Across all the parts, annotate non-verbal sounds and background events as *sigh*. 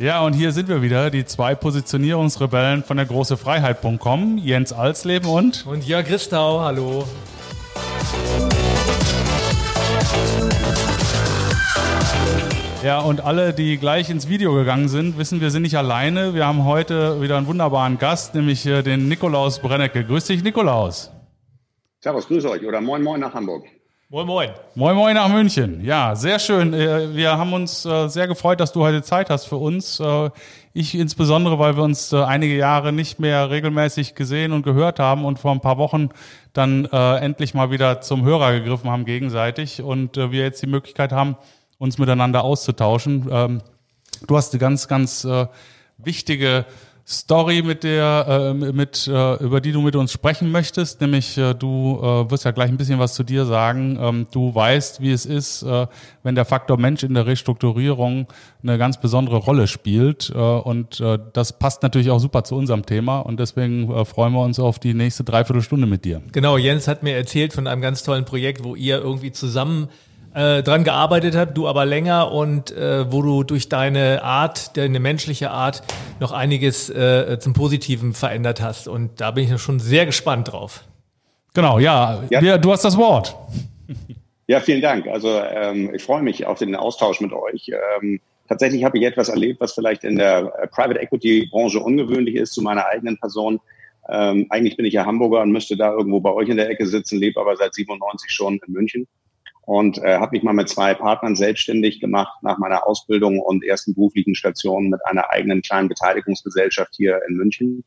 Ja, und hier sind wir wieder, die zwei Positionierungsrebellen von der großefreiheit.com, Jens Alsleben und... Und Jörg Christau, hallo. Ja, und alle, die gleich ins Video gegangen sind, wissen, wir sind nicht alleine. Wir haben heute wieder einen wunderbaren Gast, nämlich den Nikolaus Brennecke. Grüß dich, Nikolaus. Servus, grüß euch oder moin moin nach Hamburg. Moin moin. Moin moin nach München. Ja, sehr schön. Äh, wir haben uns äh, sehr gefreut, dass du heute Zeit hast für uns. Äh, ich insbesondere, weil wir uns einige Jahre nicht mehr regelmäßig gesehen und gehört haben und vor ein paar Wochen dann endlich mal wieder zum Hörer gegriffen haben gegenseitig und wir jetzt die Möglichkeit haben, uns miteinander auszutauschen. Ähm, du hast eine ganz, ganz wichtige Story, mit der, äh, mit, äh, über die du mit uns sprechen möchtest, nämlich äh, du äh, wirst ja gleich ein bisschen was zu dir sagen. Ähm, du weißt, wie es ist, äh, wenn der Faktor Mensch in der Restrukturierung eine ganz besondere Rolle spielt. Äh, und das passt natürlich auch super zu unserem Thema und deswegen freuen wir uns auf die nächste Dreiviertelstunde mit dir. Genau, Jens hat mir erzählt von einem ganz tollen Projekt, wo ihr irgendwie zusammen äh, dran gearbeitet hat, du aber länger und äh, wo du durch deine Art, deine menschliche Art noch einiges äh, zum Positiven verändert hast. Und da bin ich schon sehr gespannt drauf. Genau, ja, ja. du hast das Wort. Ja, vielen Dank. Also ähm, ich freue mich auf den Austausch mit euch. Ähm, tatsächlich habe ich etwas erlebt, was vielleicht in der äh, Private Equity Branche ungewöhnlich ist zu meiner eigenen Person. Ähm, eigentlich bin ich ja Hamburger und müsste da irgendwo bei euch in der Ecke sitzen, lebe aber seit 97 schon in München und äh, habe mich mal mit zwei Partnern selbstständig gemacht nach meiner Ausbildung und ersten beruflichen Stationen mit einer eigenen kleinen Beteiligungsgesellschaft hier in München,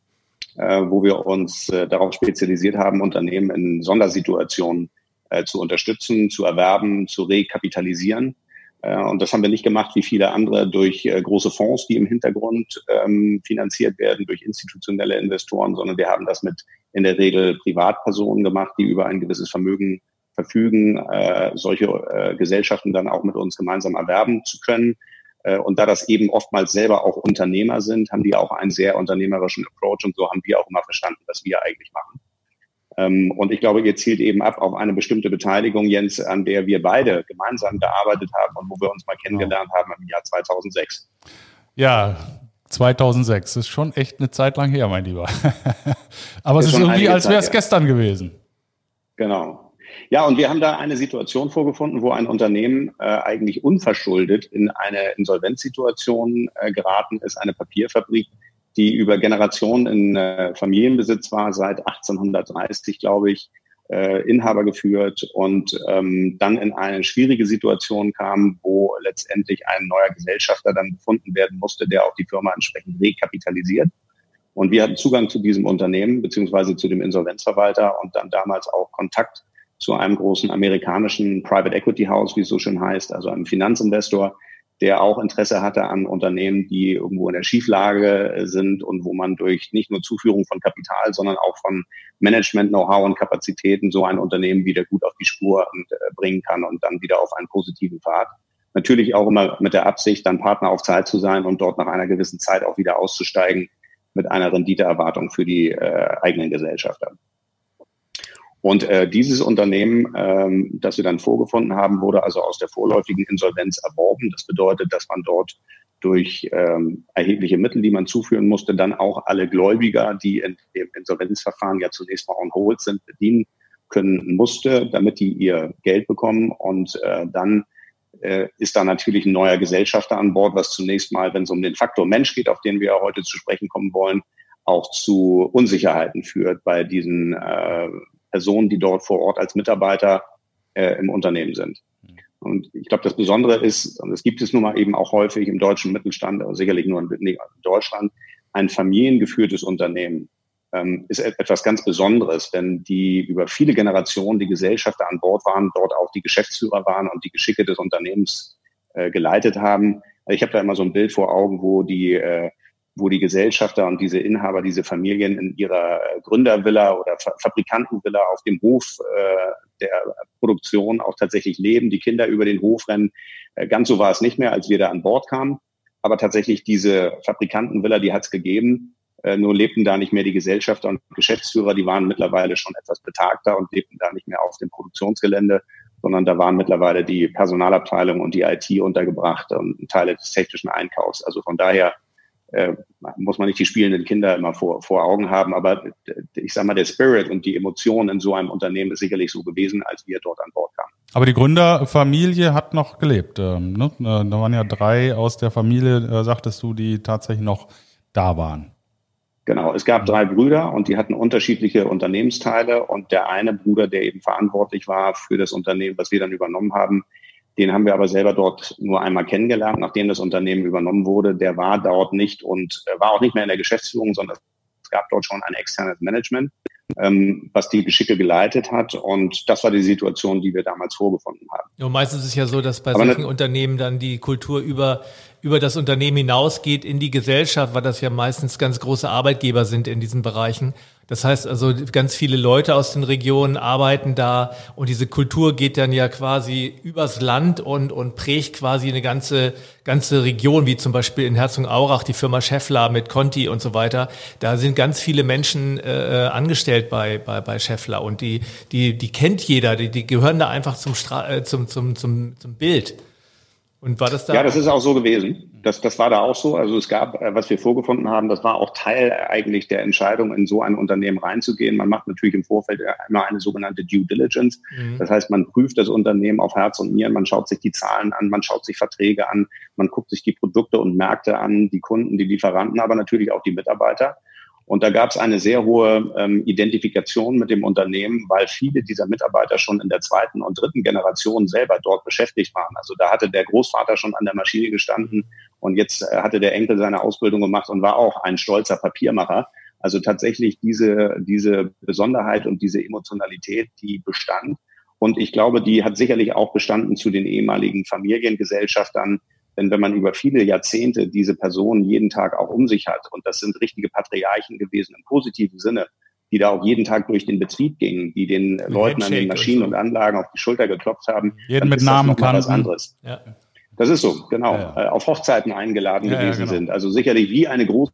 äh, wo wir uns äh, darauf spezialisiert haben, Unternehmen in Sondersituationen äh, zu unterstützen, zu erwerben, zu rekapitalisieren. Äh, und das haben wir nicht gemacht wie viele andere durch äh, große Fonds, die im Hintergrund ähm, finanziert werden, durch institutionelle Investoren, sondern wir haben das mit in der Regel Privatpersonen gemacht, die über ein gewisses Vermögen verfügen, äh, solche äh, Gesellschaften dann auch mit uns gemeinsam erwerben zu können. Äh, und da das eben oftmals selber auch Unternehmer sind, haben die auch einen sehr unternehmerischen Approach und so haben wir auch immer verstanden, was wir eigentlich machen. Ähm, und ich glaube, ihr zielt eben ab auf eine bestimmte Beteiligung, Jens, an der wir beide gemeinsam gearbeitet haben und wo wir uns mal kennengelernt haben im Jahr 2006. Ja, 2006 ist schon echt eine Zeit lang her, mein Lieber. *laughs* Aber ist es ist irgendwie, als wäre es gestern gewesen. Genau. Ja, und wir haben da eine Situation vorgefunden, wo ein Unternehmen äh, eigentlich unverschuldet in eine Insolvenzsituation äh, geraten ist, eine Papierfabrik, die über Generationen in äh, Familienbesitz war, seit 1830, glaube ich, äh, Inhaber geführt und ähm, dann in eine schwierige Situation kam, wo letztendlich ein neuer Gesellschafter dann gefunden werden musste, der auch die Firma entsprechend rekapitalisiert. Und wir hatten Zugang zu diesem Unternehmen beziehungsweise zu dem Insolvenzverwalter und dann damals auch Kontakt zu einem großen amerikanischen Private Equity House, wie es so schön heißt, also einem Finanzinvestor, der auch Interesse hatte an Unternehmen, die irgendwo in der Schieflage sind und wo man durch nicht nur Zuführung von Kapital, sondern auch von Management, Know-how und Kapazitäten so ein Unternehmen wieder gut auf die Spur äh, bringen kann und dann wieder auf einen positiven Pfad. Natürlich auch immer mit der Absicht, dann Partner auf Zeit zu sein und dort nach einer gewissen Zeit auch wieder auszusteigen mit einer Renditeerwartung für die äh, eigenen Gesellschafter. Und äh, dieses Unternehmen, ähm, das wir dann vorgefunden haben, wurde also aus der vorläufigen Insolvenz erworben. Das bedeutet, dass man dort durch ähm, erhebliche Mittel, die man zuführen musste, dann auch alle Gläubiger, die in dem Insolvenzverfahren ja zunächst mal on hold sind, bedienen können musste, damit die ihr Geld bekommen. Und äh, dann äh, ist da natürlich ein neuer Gesellschafter an Bord, was zunächst mal, wenn es um den Faktor Mensch geht, auf den wir heute zu sprechen kommen wollen, auch zu Unsicherheiten führt bei diesen äh, Personen, die dort vor Ort als Mitarbeiter äh, im Unternehmen sind. Mhm. Und ich glaube, das Besondere ist, und es gibt es nun mal eben auch häufig im deutschen Mittelstand, aber sicherlich nur in, Deutschland, ein familiengeführtes Unternehmen ähm, ist etwas ganz Besonderes, wenn die über viele Generationen die Gesellschafter an Bord waren, dort auch die Geschäftsführer waren und die Geschicke des Unternehmens äh, geleitet haben. Ich habe da immer so ein Bild vor Augen, wo die äh, wo die Gesellschafter und diese Inhaber, diese Familien in ihrer Gründervilla oder Fabrikantenvilla auf dem Hof äh, der Produktion auch tatsächlich leben, die Kinder über den Hof rennen. Äh, ganz so war es nicht mehr, als wir da an Bord kamen. Aber tatsächlich diese Fabrikantenvilla, die hat es gegeben. Äh, nur lebten da nicht mehr die Gesellschafter und Geschäftsführer, die waren mittlerweile schon etwas betagter und lebten da nicht mehr auf dem Produktionsgelände, sondern da waren mittlerweile die Personalabteilung und die IT untergebracht und Teile des technischen Einkaufs. Also von daher äh, muss man nicht die spielenden Kinder immer vor, vor Augen haben, aber ich sage mal, der Spirit und die Emotionen in so einem Unternehmen ist sicherlich so gewesen, als wir dort an Bord kamen. Aber die Gründerfamilie hat noch gelebt. Ähm, ne? Äh, da waren ja drei aus der Familie, äh, sagtest du, die tatsächlich noch da waren. Genau, es gab drei Brüder und die hatten unterschiedliche Unternehmensteile und der eine Bruder, der eben verantwortlich war für das Unternehmen, was wir dann übernommen haben, den haben wir aber selber dort nur einmal kennengelernt, nachdem das Unternehmen übernommen wurde. Der war dort nicht und äh, war auch nicht mehr in der Geschäftsführung, sondern es gab dort schon ein externes Management ähm, was die Geschicke geleitet hat. Und das war die Situation, die wir damals vorgefunden haben. Und meistens ist es ja so, dass bei Aber solchen Unternehmen dann die Kultur über über das Unternehmen hinausgeht in die Gesellschaft, weil das ja meistens ganz große Arbeitgeber sind in diesen Bereichen. Das heißt also, ganz viele Leute aus den Regionen arbeiten da und diese Kultur geht dann ja quasi übers Land und, und prägt quasi eine ganze, ganze Region, wie zum Beispiel in Herzogenaurach die Firma Scheffler mit Conti und so weiter. Da sind ganz viele Menschen äh, angestellt bei, bei, bei Scheffler und die, die, die kennt jeder, die, die gehören da einfach zum, Stra äh, zum, zum, zum, zum Bild. Und war das da? Ja, das ist auch so gewesen. Das, das war da auch so. Also es gab, äh, was wir vorgefunden haben, das war auch Teil eigentlich der Entscheidung, in so ein Unternehmen reinzugehen. Man macht natürlich im Vorfeld immer eine sogenannte Due Diligence. Mhm. Das heißt, man prüft das Unternehmen auf Herz und Nieren, man schaut sich die Zahlen an, man schaut sich Verträge an, man guckt sich die Produkte und Märkte an, die Kunden, die Lieferanten, aber natürlich auch die Mitarbeiter. Und da gab es eine sehr hohe ähm, Identifikation mit dem Unternehmen, weil viele dieser Mitarbeiter schon in der zweiten und dritten Generation selber dort beschäftigt waren. Also da hatte der Großvater schon an der Maschine gestanden und jetzt äh, hatte der Enkel seine Ausbildung gemacht und war auch ein stolzer Papiermacher. Also tatsächlich diese, diese Besonderheit und diese Emotionalität, die bestand. Und ich glaube, die hat sicherlich auch bestanden zu den ehemaligen Familiengesellschaftern, denn wenn man über viele Jahrzehnte diese Personen jeden Tag auch um sich hat, und das sind richtige Patriarchen gewesen im positiven Sinne, die da auch jeden Tag durch den Betrieb gingen, die den Ein Leuten an den Maschinen und, so. und, Anlagen auf die Schulter geklopft haben, jeden mit Namen kann was anderes. Ja. Das ist so, genau. Ja, ja. Äh, auf Hochzeiten eingeladen gewesen genau. sind. Also sicherlich wie eine große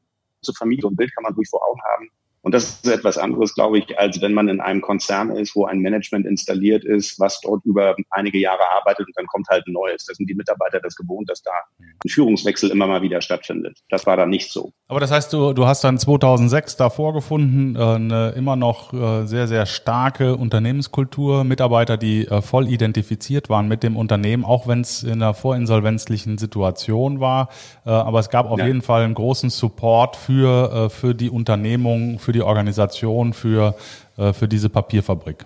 Familie und Bild kann man ruhig vor Augen haben. Und das ist etwas anderes, glaube ich, als wenn man in einem Konzern ist, wo ein Management installiert ist, was dort über einige Jahre arbeitet und dann kommt halt ein neues. Da sind die Mitarbeiter das gewohnt, dass da ein Führungswechsel immer mal wieder stattfindet. Das war da nicht so. Aber das heißt, du, du hast dann 2006 da vorgefunden, äh, eine immer noch äh, sehr, sehr starke Unternehmenskultur, Mitarbeiter, die äh, voll identifiziert waren mit dem Unternehmen, auch wenn es in einer vorinsolvenzlichen Situation war. Aber es gab auf ja. jeden Fall einen großen Support für, für die Unternehmung, für die Organisation, für, für diese Papierfabrik.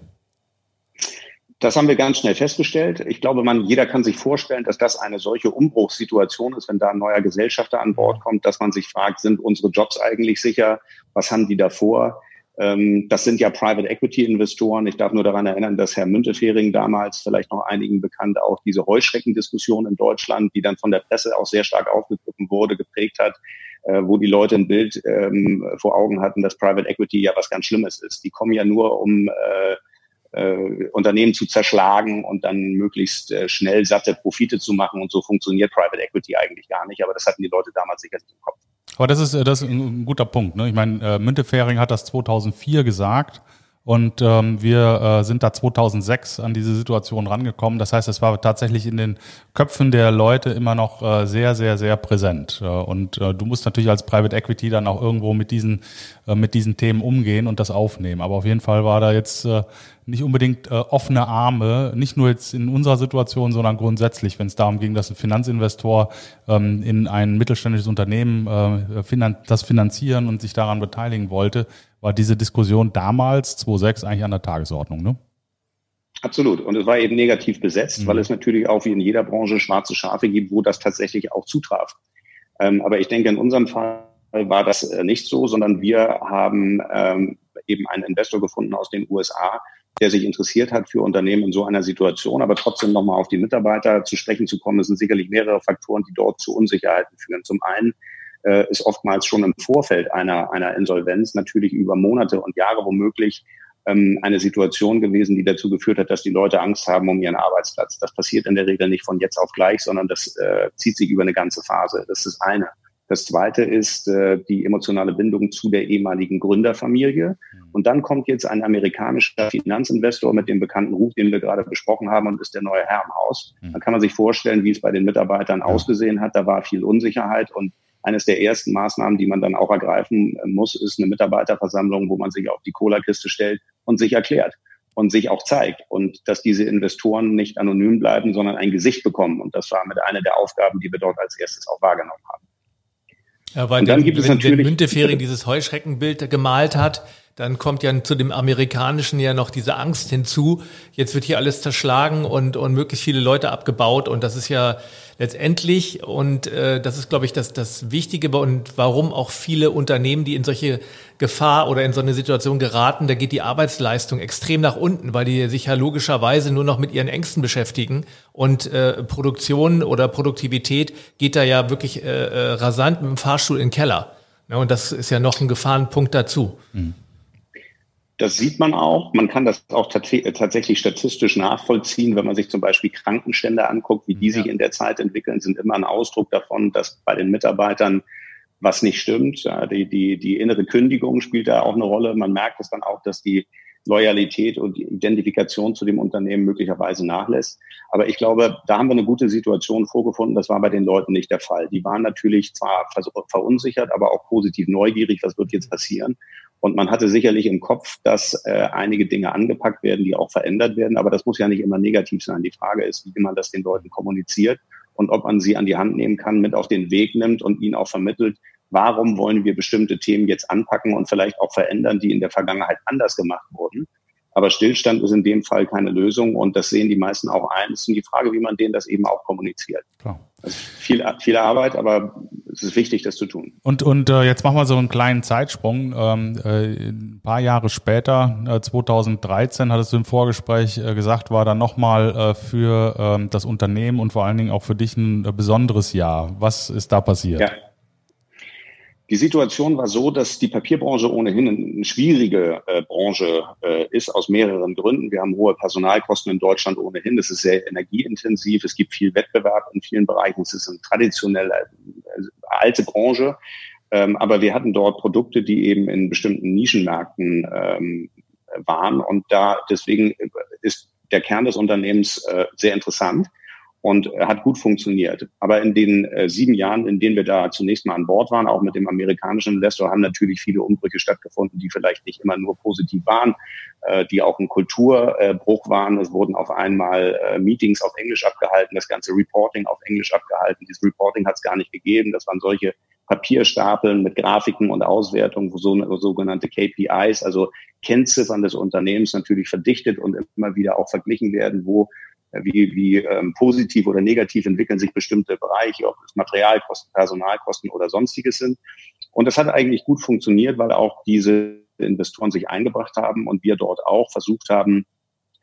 Das haben wir ganz schnell festgestellt. Ich glaube, man, jeder kann sich vorstellen, dass das eine solche Umbruchssituation ist, wenn da ein neuer Gesellschafter an Bord kommt, dass man sich fragt, sind unsere Jobs eigentlich sicher? Was haben die davor? Ähm, das sind ja Private Equity Investoren. Ich darf nur daran erinnern, dass Herr Müntefering damals, vielleicht noch einigen bekannt, auch diese Heuschreckendiskussion in Deutschland, die dann von der Presse auch sehr stark aufgegriffen wurde, geprägt hat, äh, wo die Leute ein Bild ähm, vor Augen hatten, dass Private Equity ja was ganz Schlimmes ist. Die kommen ja nur um äh, äh, Unternehmen zu zerschlagen und dann möglichst äh, schnell satte Profite zu machen. Und so funktioniert Private Equity eigentlich gar nicht. Aber das hatten die Leute damals sicherlich im Kopf. Aber das ist, äh, das ist ein guter Punkt. Ne? Ich meine, äh, Müntefering hat das 2004 gesagt. Und ähm, wir äh, sind da 2006 an diese Situation rangekommen. Das heißt, es war tatsächlich in den Köpfen der Leute immer noch äh, sehr, sehr, sehr präsent. Äh, und äh, du musst natürlich als Private Equity dann auch irgendwo mit diesen, äh, mit diesen Themen umgehen und das aufnehmen. Aber auf jeden Fall war da jetzt äh, nicht unbedingt äh, offene Arme, nicht nur jetzt in unserer Situation, sondern grundsätzlich, wenn es darum ging, dass ein Finanzinvestor ähm, in ein mittelständisches Unternehmen äh, finan das finanzieren und sich daran beteiligen wollte, war diese Diskussion damals, 2006, eigentlich an der Tagesordnung, ne? Absolut. Und es war eben negativ besetzt, mhm. weil es natürlich auch wie in jeder Branche schwarze Schafe gibt, wo das tatsächlich auch zutraf. Ähm, aber ich denke, in unserem Fall war das äh, nicht so, sondern wir haben ähm, eben einen Investor gefunden aus den USA, der sich interessiert hat für Unternehmen in so einer Situation. Aber trotzdem nochmal auf die Mitarbeiter zu sprechen zu kommen, es sind sicherlich mehrere Faktoren, die dort zu Unsicherheiten führen. Zum einen äh, ist oftmals schon im Vorfeld einer, einer Insolvenz natürlich über Monate und Jahre womöglich ähm, eine Situation gewesen, die dazu geführt hat, dass die Leute Angst haben um ihren Arbeitsplatz. Das passiert in der Regel nicht von jetzt auf gleich, sondern das äh, zieht sich über eine ganze Phase. Das ist das eine. Das zweite ist äh, die emotionale Bindung zu der ehemaligen Gründerfamilie. Mhm. Und dann kommt jetzt ein amerikanischer Finanzinvestor mit dem bekannten Ruf, den wir gerade besprochen haben, und ist der neue Herr im Haus. Mhm. Dann kann man sich vorstellen, wie es bei den Mitarbeitern ausgesehen hat. Da war viel Unsicherheit und eines der ersten Maßnahmen, die man dann auch ergreifen muss, ist eine Mitarbeiterversammlung, wo man sich auf die Cola-Kiste stellt und sich erklärt und sich auch zeigt und dass diese Investoren nicht anonym bleiben, sondern ein Gesicht bekommen. Und das war mit einer der Aufgaben, die wir dort als erstes auch wahrgenommen haben. Ja, weil und dann den, gibt es wenn, natürlich, wenn Müntefering dieses Heuschreckenbild gemalt hat, dann kommt ja zu dem amerikanischen ja noch diese Angst hinzu. Jetzt wird hier alles zerschlagen und, und möglichst viele Leute abgebaut. Und das ist ja letztendlich, und äh, das ist, glaube ich, das, das Wichtige und warum auch viele Unternehmen, die in solche Gefahr oder in so eine Situation geraten, da geht die Arbeitsleistung extrem nach unten, weil die sich ja logischerweise nur noch mit ihren Ängsten beschäftigen. Und äh, Produktion oder Produktivität geht da ja wirklich äh, äh rasant mit dem Fahrstuhl in den Keller. Ja, und das ist ja noch ein Gefahrenpunkt dazu. Mhm. Das sieht man auch. Man kann das auch tats tatsächlich statistisch nachvollziehen, wenn man sich zum Beispiel Krankenstände anguckt, wie die ja. sich in der Zeit entwickeln, sind immer ein Ausdruck davon, dass bei den Mitarbeitern was nicht stimmt. Die, die, die innere Kündigung spielt da auch eine Rolle. Man merkt es dann auch, dass die Loyalität und die Identifikation zu dem Unternehmen möglicherweise nachlässt. Aber ich glaube, da haben wir eine gute Situation vorgefunden. Das war bei den Leuten nicht der Fall. Die waren natürlich zwar verunsichert, aber auch positiv neugierig, was wird jetzt passieren. Und man hatte sicherlich im Kopf, dass äh, einige Dinge angepackt werden, die auch verändert werden. Aber das muss ja nicht immer negativ sein. Die Frage ist, wie man das den Leuten kommuniziert und ob man sie an die Hand nehmen kann, mit auf den Weg nimmt und ihnen auch vermittelt, warum wollen wir bestimmte Themen jetzt anpacken und vielleicht auch verändern, die in der Vergangenheit anders gemacht wurden. Aber Stillstand ist in dem Fall keine Lösung und das sehen die meisten auch ein. Es ist die Frage, wie man denen das eben auch kommuniziert. Klar. Also viel, viel Arbeit, aber es ist wichtig, das zu tun. Und, und äh, jetzt machen wir so einen kleinen Zeitsprung. Ähm, äh, ein paar Jahre später, äh, 2013, hattest du im Vorgespräch äh, gesagt, war dann nochmal äh, für ähm, das Unternehmen und vor allen Dingen auch für dich ein äh, besonderes Jahr. Was ist da passiert? Ja. Die Situation war so, dass die Papierbranche ohnehin eine schwierige äh, Branche äh, ist, aus mehreren Gründen. Wir haben hohe Personalkosten in Deutschland ohnehin. Es ist sehr energieintensiv. Es gibt viel Wettbewerb in vielen Bereichen. Es ist eine traditionelle, äh, alte Branche. Ähm, aber wir hatten dort Produkte, die eben in bestimmten Nischenmärkten ähm, waren. Und da deswegen ist der Kern des Unternehmens äh, sehr interessant und äh, hat gut funktioniert. Aber in den äh, sieben Jahren, in denen wir da zunächst mal an Bord waren, auch mit dem amerikanischen Investor, haben natürlich viele Umbrüche stattgefunden, die vielleicht nicht immer nur positiv waren, äh, die auch ein Kulturbruch waren. Es wurden auf einmal äh, Meetings auf Englisch abgehalten, das ganze Reporting auf Englisch abgehalten. Dieses Reporting hat es gar nicht gegeben. Das waren solche Papierstapeln mit Grafiken und Auswertungen, wo so, sogenannte KPIs, also Kennziffern des Unternehmens natürlich verdichtet und immer wieder auch verglichen werden, wo wie, wie ähm, positiv oder negativ entwickeln sich bestimmte Bereiche, ob es Materialkosten, Personalkosten oder sonstiges sind. Und das hat eigentlich gut funktioniert, weil auch diese Investoren sich eingebracht haben und wir dort auch versucht haben,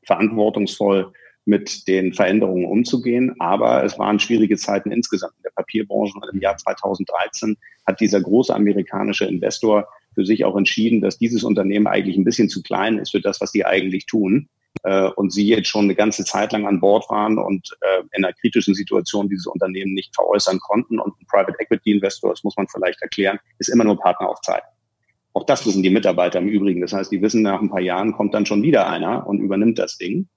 verantwortungsvoll mit den Veränderungen umzugehen. Aber es waren schwierige Zeiten insgesamt in der Papierbranche. Und im Jahr 2013 hat dieser große amerikanische Investor für sich auch entschieden, dass dieses Unternehmen eigentlich ein bisschen zu klein ist für das, was die eigentlich tun äh, und sie jetzt schon eine ganze Zeit lang an Bord waren und äh, in einer kritischen Situation dieses Unternehmen nicht veräußern konnten. Und ein Private Equity Investor, das muss man vielleicht erklären, ist immer nur Partner auf Zeit. Auch das wissen die Mitarbeiter im Übrigen. Das heißt, die wissen, nach ein paar Jahren kommt dann schon wieder einer und übernimmt das Ding.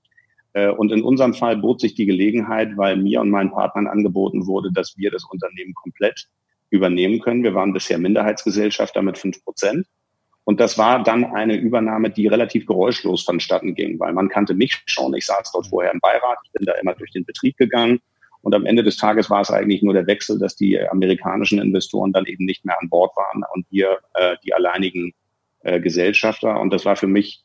Äh, und in unserem Fall bot sich die Gelegenheit, weil mir und meinen Partnern angeboten wurde, dass wir das Unternehmen komplett übernehmen können. Wir waren bisher Minderheitsgesellschafter mit fünf Prozent. Und das war dann eine Übernahme, die relativ geräuschlos vonstatten ging, weil man kannte mich schon. Ich saß dort vorher im Beirat. Ich bin da immer durch den Betrieb gegangen. Und am Ende des Tages war es eigentlich nur der Wechsel, dass die amerikanischen Investoren dann eben nicht mehr an Bord waren und wir äh, die alleinigen äh, Gesellschafter. Und das war für mich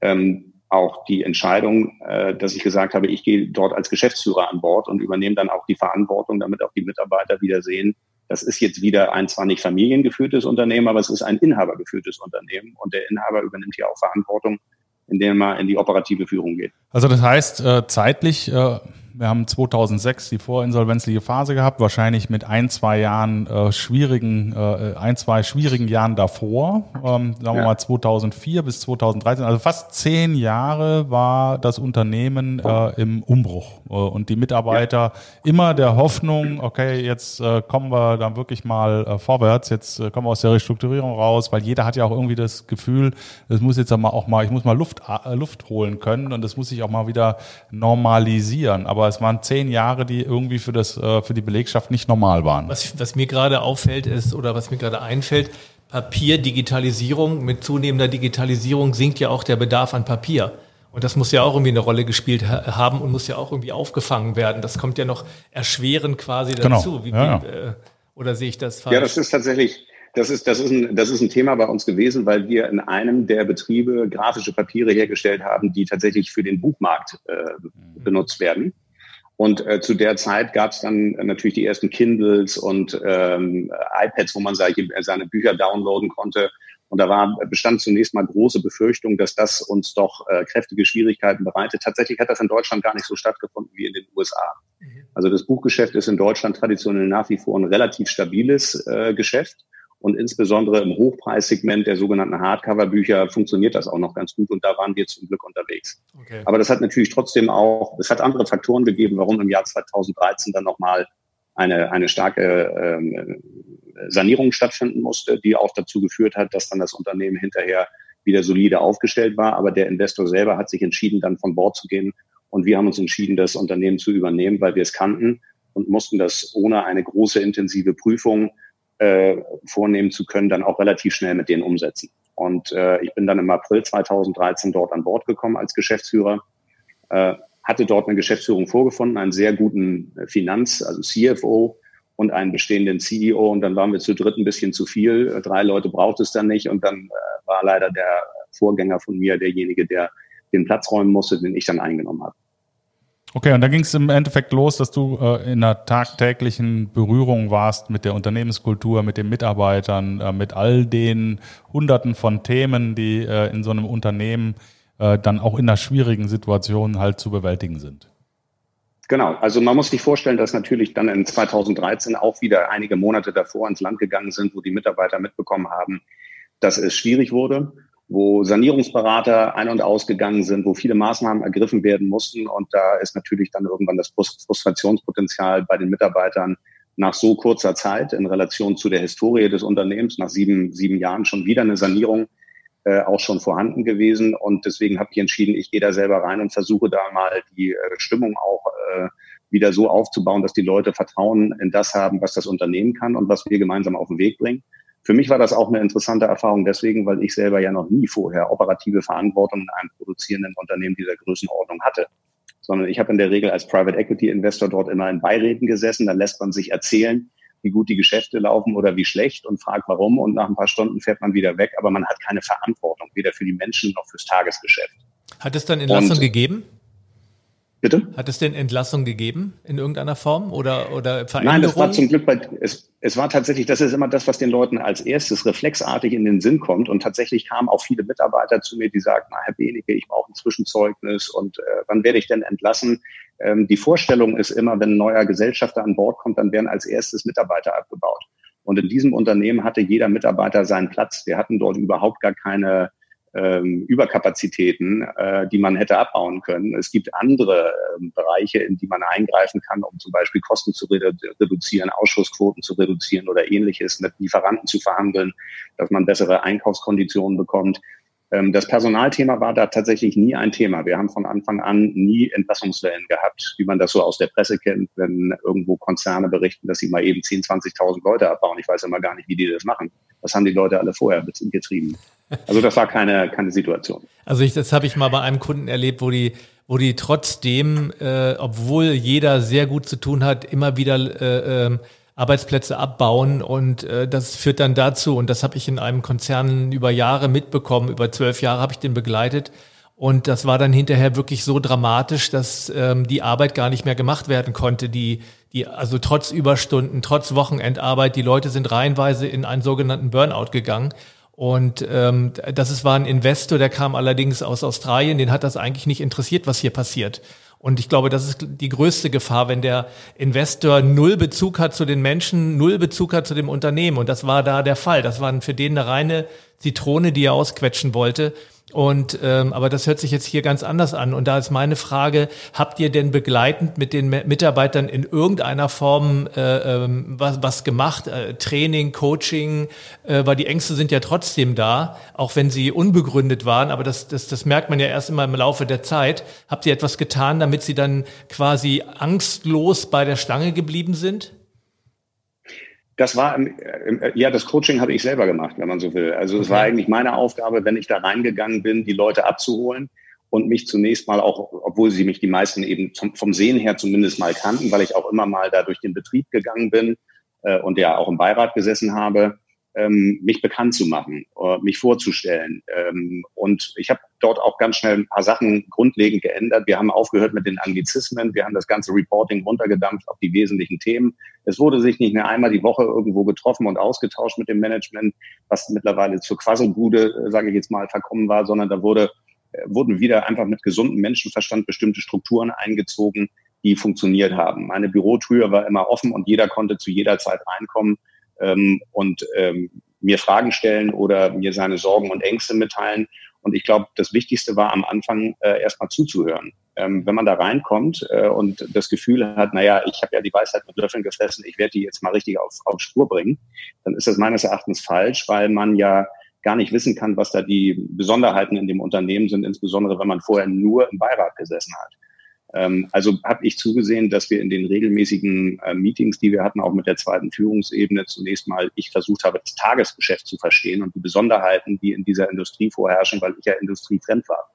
ähm, auch die Entscheidung, äh, dass ich gesagt habe, ich gehe dort als Geschäftsführer an Bord und übernehme dann auch die Verantwortung, damit auch die Mitarbeiter wieder sehen, das ist jetzt wieder ein zwar nicht familiengeführtes Unternehmen, aber es ist ein inhabergeführtes Unternehmen und der Inhaber übernimmt hier auch Verantwortung, indem er in die operative Führung geht. Also das heißt, äh, zeitlich äh, wir haben 2006 die vorinsolvenzliche Phase gehabt, wahrscheinlich mit ein, zwei Jahren äh, schwierigen, äh, ein, zwei schwierigen Jahren davor, ähm, sagen wir mal 2004 bis 2013, also fast zehn Jahre war das Unternehmen äh, im Umbruch. Äh, und die Mitarbeiter ja. immer der Hoffnung, okay, jetzt äh, kommen wir dann wirklich mal äh, vorwärts, jetzt äh, kommen wir aus der Restrukturierung raus, weil jeder hat ja auch irgendwie das Gefühl, es muss jetzt auch mal, auch mal ich muss mal Luft, äh, Luft holen können und es muss sich auch mal wieder normalisieren. Aber es waren zehn Jahre, die irgendwie für das, äh, für die Belegschaft nicht normal waren. Was, was mir gerade auffällt ist, oder was mir gerade einfällt, Papier, Digitalisierung, mit zunehmender Digitalisierung sinkt ja auch der Bedarf an Papier. Und das muss ja auch irgendwie eine Rolle gespielt haben und muss ja auch irgendwie aufgefangen werden. Das kommt ja noch erschwerend quasi Genau. dazu. Wie, Ja, wie, äh, oder sehe ich das falsch? Ja, das ist tatsächlich, das ist, das ist ein, das ist ein Thema bei uns gewesen, weil wir in einem der Betriebe grafische Papiere hergestellt haben, die tatsächlich für den Buchmarkt äh, benutzt werden. Und äh, zu der Zeit gab es dann natürlich die ersten Kindles und ähm, iPads, wo man seine, Bücher downloaden konnte. Und da war, bestand zunächst mal große Befürchtung, dass das uns doch äh, kräftige Schwierigkeiten bereitet. Tatsächlich hat das in Deutschland gar nicht so stattgefunden wie in den USA. Also das Buchgeschäft ist in Deutschland traditionell nach wie vor ein relativ stabiles äh, Geschäft. Und insbesondere im Hochpreissegment der sogenannten Hardcover-Bücher funktioniert das auch noch ganz gut. Und da waren wir zum Glück unterwegs. Okay. Aber das hat natürlich trotzdem auch, es hat andere Faktoren gegeben, warum im Jahr 2013 dann nochmal eine, eine starke ähm, Sanierung stattfinden musste, die auch dazu geführt hat, dass dann das Unternehmen hinterher wieder solide aufgestellt war. Aber der Investor selber hat sich entschieden, dann von Bord zu gehen. Und wir haben uns entschieden, das Unternehmen zu übernehmen, weil wir es kannten und mussten das ohne eine große intensive Prüfung äh, vornehmen zu können, dann auch relativ schnell mit denen umsetzen. Und äh, ich bin dann im April 2013 dort an Bord gekommen als Geschäftsführer, äh, hatte dort eine Geschäftsführung vorgefunden, einen sehr guten Finanz-, also CFO und einen bestehenden CEO. Und dann waren wir zu dritt ein bisschen zu viel. Drei Leute braucht es dann nicht. Und dann äh, war leider der Vorgänger von mir derjenige, der den Platz räumen musste, den ich dann eingenommen habe. Okay, und da ging es im Endeffekt los, dass du äh, in einer tagtäglichen Berührung warst mit der Unternehmenskultur, mit den Mitarbeitern, äh, mit all den Hunderten von Themen, die äh, in so einem Unternehmen äh, dann auch in einer schwierigen Situation halt zu bewältigen sind. Genau, also man muss sich vorstellen, dass natürlich dann in 2013 auch wieder einige Monate davor ins Land gegangen sind, wo die Mitarbeiter mitbekommen haben, dass es schwierig wurde wo Sanierungsberater ein- und ausgegangen sind, wo viele Maßnahmen ergriffen werden mussten. Und da ist natürlich dann irgendwann das Frustrationspotenzial bei den Mitarbeitern nach so kurzer Zeit in Relation zu der Historie des Unternehmens, nach sieben, sieben Jahren schon wieder eine Sanierung, äh, auch schon vorhanden gewesen. Und deswegen habe ich entschieden, ich gehe da selber rein und versuche da mal die äh, Stimmung auch äh, wieder so aufzubauen, dass die Leute Vertrauen in das haben, was das Unternehmen kann und was wir gemeinsam auf den Weg bringen. Für mich war das auch eine interessante Erfahrung deswegen, weil ich selber ja noch nie vorher operative Verantwortung in einem produzierenden Unternehmen dieser Größenordnung hatte. Sondern ich habe in der Regel als Private Equity Investor dort immer in Beiräten gesessen. Dann lässt man sich erzählen, wie gut die Geschäfte laufen oder wie schlecht und fragt warum. Und nach ein paar Stunden fährt man wieder weg. Aber man hat keine Verantwortung, weder für die Menschen noch fürs Tagesgeschäft. Hat es dann Entlassung Und- gegeben? Bitte? Hat es denn Entlassung gegeben in irgendeiner Form oder, oder Veränderung? Nein, das war zum Glück bei, es, es war tatsächlich, das ist immer das, was den Leuten als erstes reflexartig in den Sinn kommt. Und tatsächlich kamen auch viele Mitarbeiter zu mir, die sagten, na, Herr Benecke, ich brauche ein Zwischenzeugnis und äh, wann werde ich denn entlassen? Ähm, die Vorstellung ist immer, wenn ein neuer Gesellschafter an Bord kommt, dann werden als erstes Mitarbeiter abgebaut. Und in diesem Unternehmen hatte jeder Mitarbeiter seinen Platz. Wir hatten dort überhaupt gar keine ähm, Überkapazitäten, äh, die man hätte abbauen können. Es gibt andere ähm, Bereiche, in die man eingreifen kann, um zum Beispiel Kosten zu redu reduzieren, Ausschussquoten zu reduzieren oder ähnliches, mit Lieferanten zu verhandeln, dass man bessere Einkaufskonditionen bekommt. Ähm, das Personalthema war da tatsächlich nie ein Thema. Wir haben von Anfang an nie Entlassungswellen gehabt, wie man das so aus der Presse kennt, wenn irgendwo Konzerne berichten, dass sie mal eben 10.000, 20.000 Leute abbauen. Ich weiß immer gar nicht, wie die das machen. Das haben die Leute alle vorher getrieben. Also das war keine, keine Situation. Also ich, das habe ich mal bei einem Kunden erlebt, wo die, wo die trotzdem, äh, obwohl jeder sehr gut zu tun hat, immer wieder äh, ähm, Arbeitsplätze abbauen und äh, das führt dann dazu, und das habe ich in einem Konzern über Jahre mitbekommen, über zwölf Jahre habe ich den begleitet. Und das war dann hinterher wirklich so dramatisch, dass ähm, die Arbeit gar nicht mehr gemacht werden konnte. Die, die, also trotz Überstunden, trotz Wochenendarbeit, die Leute sind reihenweise in einen sogenannten Burnout gegangen. Und ähm, das ist, war ein Investor, der kam allerdings aus Australien, den hat das eigentlich nicht interessiert, was hier passiert. Und ich glaube, das ist die größte Gefahr, wenn der Investor null Bezug hat zu den Menschen, null Bezug hat zu dem Unternehmen. Und das war da der Fall. Das war für den eine reine Zitrone, die er ausquetschen wollte. Und ähm, aber das hört sich jetzt hier ganz anders an. Und da ist meine Frage: Habt ihr denn begleitend mit den Mitarbeitern in irgendeiner Form äh, ähm, was, was gemacht? Äh, Training, Coaching? Äh, weil die Ängste sind ja trotzdem da, auch wenn sie unbegründet waren. Aber das, das, das merkt man ja erst immer im Laufe der Zeit. Habt ihr etwas getan, damit sie dann quasi angstlos bei der Stange geblieben sind? Das war, im, ja, das Coaching habe ich selber gemacht, wenn man so will. Also es war eigentlich meine Aufgabe, wenn ich da reingegangen bin, die Leute abzuholen und mich zunächst mal auch, obwohl sie mich die meisten eben vom Sehen her zumindest mal kannten, weil ich auch immer mal da durch den Betrieb gegangen bin äh, und ja auch im Beirat gesessen habe, ähm, mich bekannt zu machen, äh, mich vorzustellen. Ähm, und ich habe dort auch ganz schnell ein paar Sachen grundlegend geändert. Wir haben aufgehört mit den Anglizismen, wir haben das ganze Reporting runtergedampft auf die wesentlichen Themen. Es wurde sich nicht mehr einmal die Woche irgendwo getroffen und ausgetauscht mit dem Management, was mittlerweile zur Quasselbude, äh, sage ich jetzt mal, verkommen war, sondern da wurde, äh, wurden wieder einfach mit gesundem Menschenverstand bestimmte Strukturen eingezogen, die funktioniert haben. Meine Bürotür war immer offen und jeder konnte zu jeder Zeit reinkommen ähm, und ähm, mir Fragen stellen oder mir seine Sorgen und Ängste mitteilen. Und ich glaube, das Wichtigste war am Anfang äh, erstmal zuzuhören. Ähm, wenn man da reinkommt äh, und das Gefühl hat, naja, ich habe ja die Weisheit mit Löffeln gefressen, ich werde die jetzt mal richtig auf, auf Spur bringen, dann ist das meines Erachtens falsch, weil man ja gar nicht wissen kann, was da die Besonderheiten in dem Unternehmen sind, insbesondere wenn man vorher nur im Beirat gesessen hat. Ähm, also habe ich zugesehen, dass wir in den regelmäßigen äh, Meetings, die wir hatten, auch mit der zweiten Führungsebene, zunächst mal ich versucht habe, das Tagesgeschäft zu verstehen und die Besonderheiten, die in dieser Industrie vorherrschen, weil ich ja industriefremd war.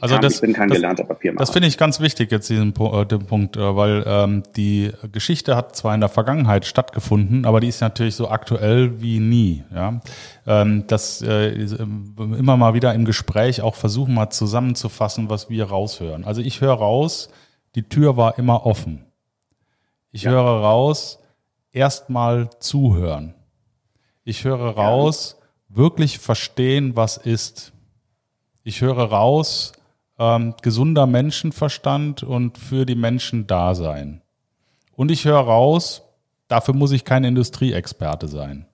Also das, ich bin kein das, gelernter Papiermacher. Das finde ich ganz wichtig jetzt diesen äh, den Punkt, äh, weil ähm, die Geschichte hat zwar in der Vergangenheit stattgefunden, aber die ist natürlich so aktuell wie nie. Ja, ähm, das äh, immer mal wieder im Gespräch auch versuchen mal zusammenzufassen, was wir raushören. Also ich höre raus, die Tür war immer offen. Ich ja. höre raus, erstmal zuhören. Ich höre raus, ja. wirklich verstehen, was ist. Ich höre raus, ähm, gesunder Menschenverstand und für die Menschen da sein. Und ich höre raus, dafür muss ich kein Industrieexperte sein.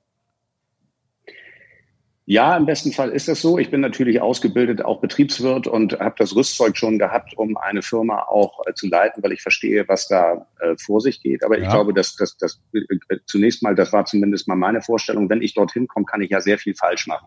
Ja, im besten Fall ist das so. Ich bin natürlich ausgebildet, auch Betriebswirt und habe das Rüstzeug schon gehabt, um eine Firma auch äh, zu leiten, weil ich verstehe, was da äh, vor sich geht. Aber ja. ich glaube, dass das äh, zunächst mal, das war zumindest mal meine Vorstellung, wenn ich dorthin komme, kann ich ja sehr viel falsch machen.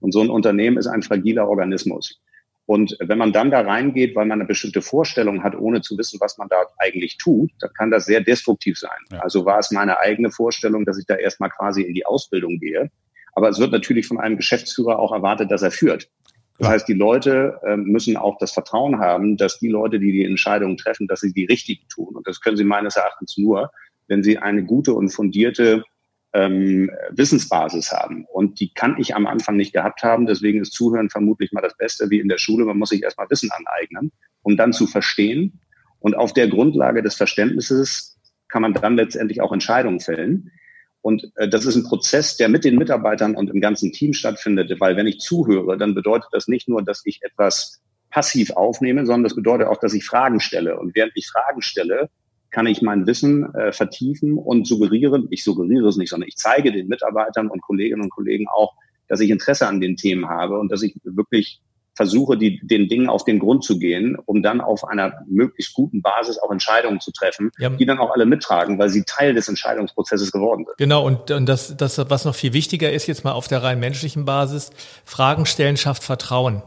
Und so ein Unternehmen ist ein fragiler Organismus. Und wenn man dann da reingeht, weil man eine bestimmte Vorstellung hat, ohne zu wissen, was man da eigentlich tut, dann kann das sehr destruktiv sein. Ja. Also war es meine eigene Vorstellung, dass ich da erstmal quasi in die Ausbildung gehe. Aber es wird natürlich von einem Geschäftsführer auch erwartet, dass er führt. Das heißt, die Leute äh, müssen auch das Vertrauen haben, dass die Leute, die die Entscheidungen treffen, dass sie die richtigen tun. Und das können sie meines Erachtens nur, wenn sie eine gute und fundierte ähm, Wissensbasis haben. Und die kann ich am Anfang nicht gehabt haben. Deswegen ist Zuhören vermutlich mal das Beste wie in der Schule. Man muss sich erstmal Wissen aneignen, um dann zu verstehen. Und auf der Grundlage des Verständnisses kann man dann letztendlich auch Entscheidungen fällen. Und äh, das ist ein Prozess, der mit den Mitarbeitern und im ganzen Team stattfindet, weil wenn ich zuhöre, dann bedeutet das nicht nur, dass ich etwas passiv aufnehme, sondern das bedeutet auch, dass ich Fragen stelle. Und während ich Fragen stelle, kann ich mein Wissen äh, vertiefen und suggerieren, ich suggeriere es nicht, sondern ich zeige den Mitarbeitern und Kolleginnen und Kollegen auch, dass ich Interesse an den Themen habe und dass ich wirklich versuche, die, den Dingen auf den Grund zu gehen, um dann auf einer möglichst guten Basis auch Entscheidungen zu treffen, ja. die dann auch alle mittragen, weil sie Teil des Entscheidungsprozesses geworden sind. Genau, und, und das, das, was noch viel wichtiger ist, jetzt mal auf der rein menschlichen Basis, Fragen stellen schafft Vertrauen.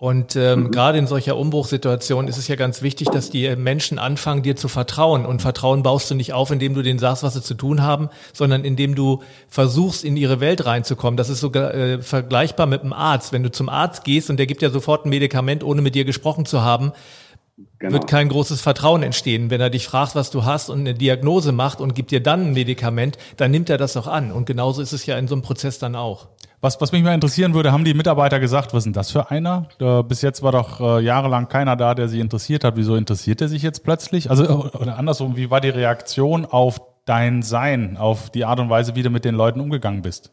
Und ähm, mhm. gerade in solcher Umbruchssituation ist es ja ganz wichtig, dass die Menschen anfangen, dir zu vertrauen. Und Vertrauen baust du nicht auf, indem du denen sagst, was sie zu tun haben, sondern indem du versuchst, in ihre Welt reinzukommen. Das ist sogar äh, vergleichbar mit einem Arzt. Wenn du zum Arzt gehst und der gibt ja sofort ein Medikament, ohne mit dir gesprochen zu haben, Genau. wird kein großes Vertrauen entstehen. Wenn er dich fragt, was du hast und eine Diagnose macht und gibt dir dann ein Medikament, dann nimmt er das auch an. Und genauso ist es ja in so einem Prozess dann auch. Was, was mich mal interessieren würde, haben die Mitarbeiter gesagt, was ist denn das für einer? Äh, bis jetzt war doch äh, jahrelang keiner da, der sich interessiert hat. Wieso interessiert er sich jetzt plötzlich? Also, äh, oder andersrum, wie war die Reaktion auf dein Sein, auf die Art und Weise, wie du mit den Leuten umgegangen bist?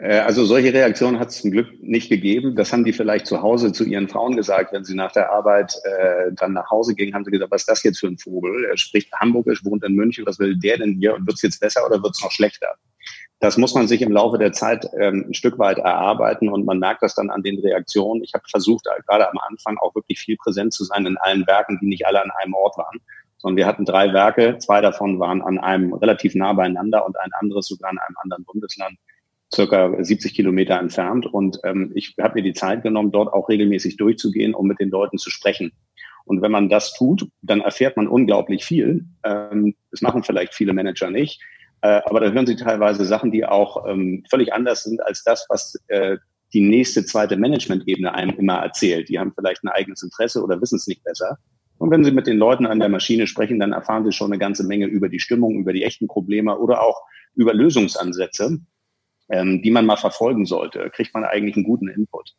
Äh, also solche Reaktionen hat es zum Glück nicht gegeben. Das haben die vielleicht zu Hause zu ihren Frauen gesagt, wenn sie nach der Arbeit äh, dann nach Hause gingen, haben sie gesagt, was ist das jetzt für ein Vogel? Er spricht Hamburgisch, wohnt in München, was will der denn hier und wird es jetzt besser oder wird es noch schlechter? Das muss man sich im Laufe der Zeit ähm, ein Stück weit erarbeiten und man merkt das dann an den Reaktionen. Ich habe versucht, äh, gerade am Anfang auch wirklich viel präsent zu sein in allen Werken, die nicht alle an einem Ort waren, sondern wir hatten drei Werke, zwei davon waren an einem relativ nah beieinander und ein anderes sogar in einem anderen Bundesland circa 70 Kilometer entfernt. Und ähm, ich habe mir die Zeit genommen, dort auch regelmäßig durchzugehen, um mit den Leuten zu sprechen. Und wenn man das tut, dann erfährt man unglaublich viel. Ähm, das machen vielleicht viele Manager nicht. Äh, aber da hören sie teilweise Sachen, die auch ähm, völlig anders sind als das, was äh, die nächste zweite Management-Ebene einem immer erzählt. Die haben vielleicht ein eigenes Interesse oder wissen es nicht besser. Und wenn Sie mit den Leuten an der Maschine sprechen, dann erfahren Sie schon eine ganze Menge über die Stimmung, über die echten Probleme oder auch über Lösungsansätze, ähm, die man mal verfolgen sollte. Kriegt man eigentlich einen guten Input.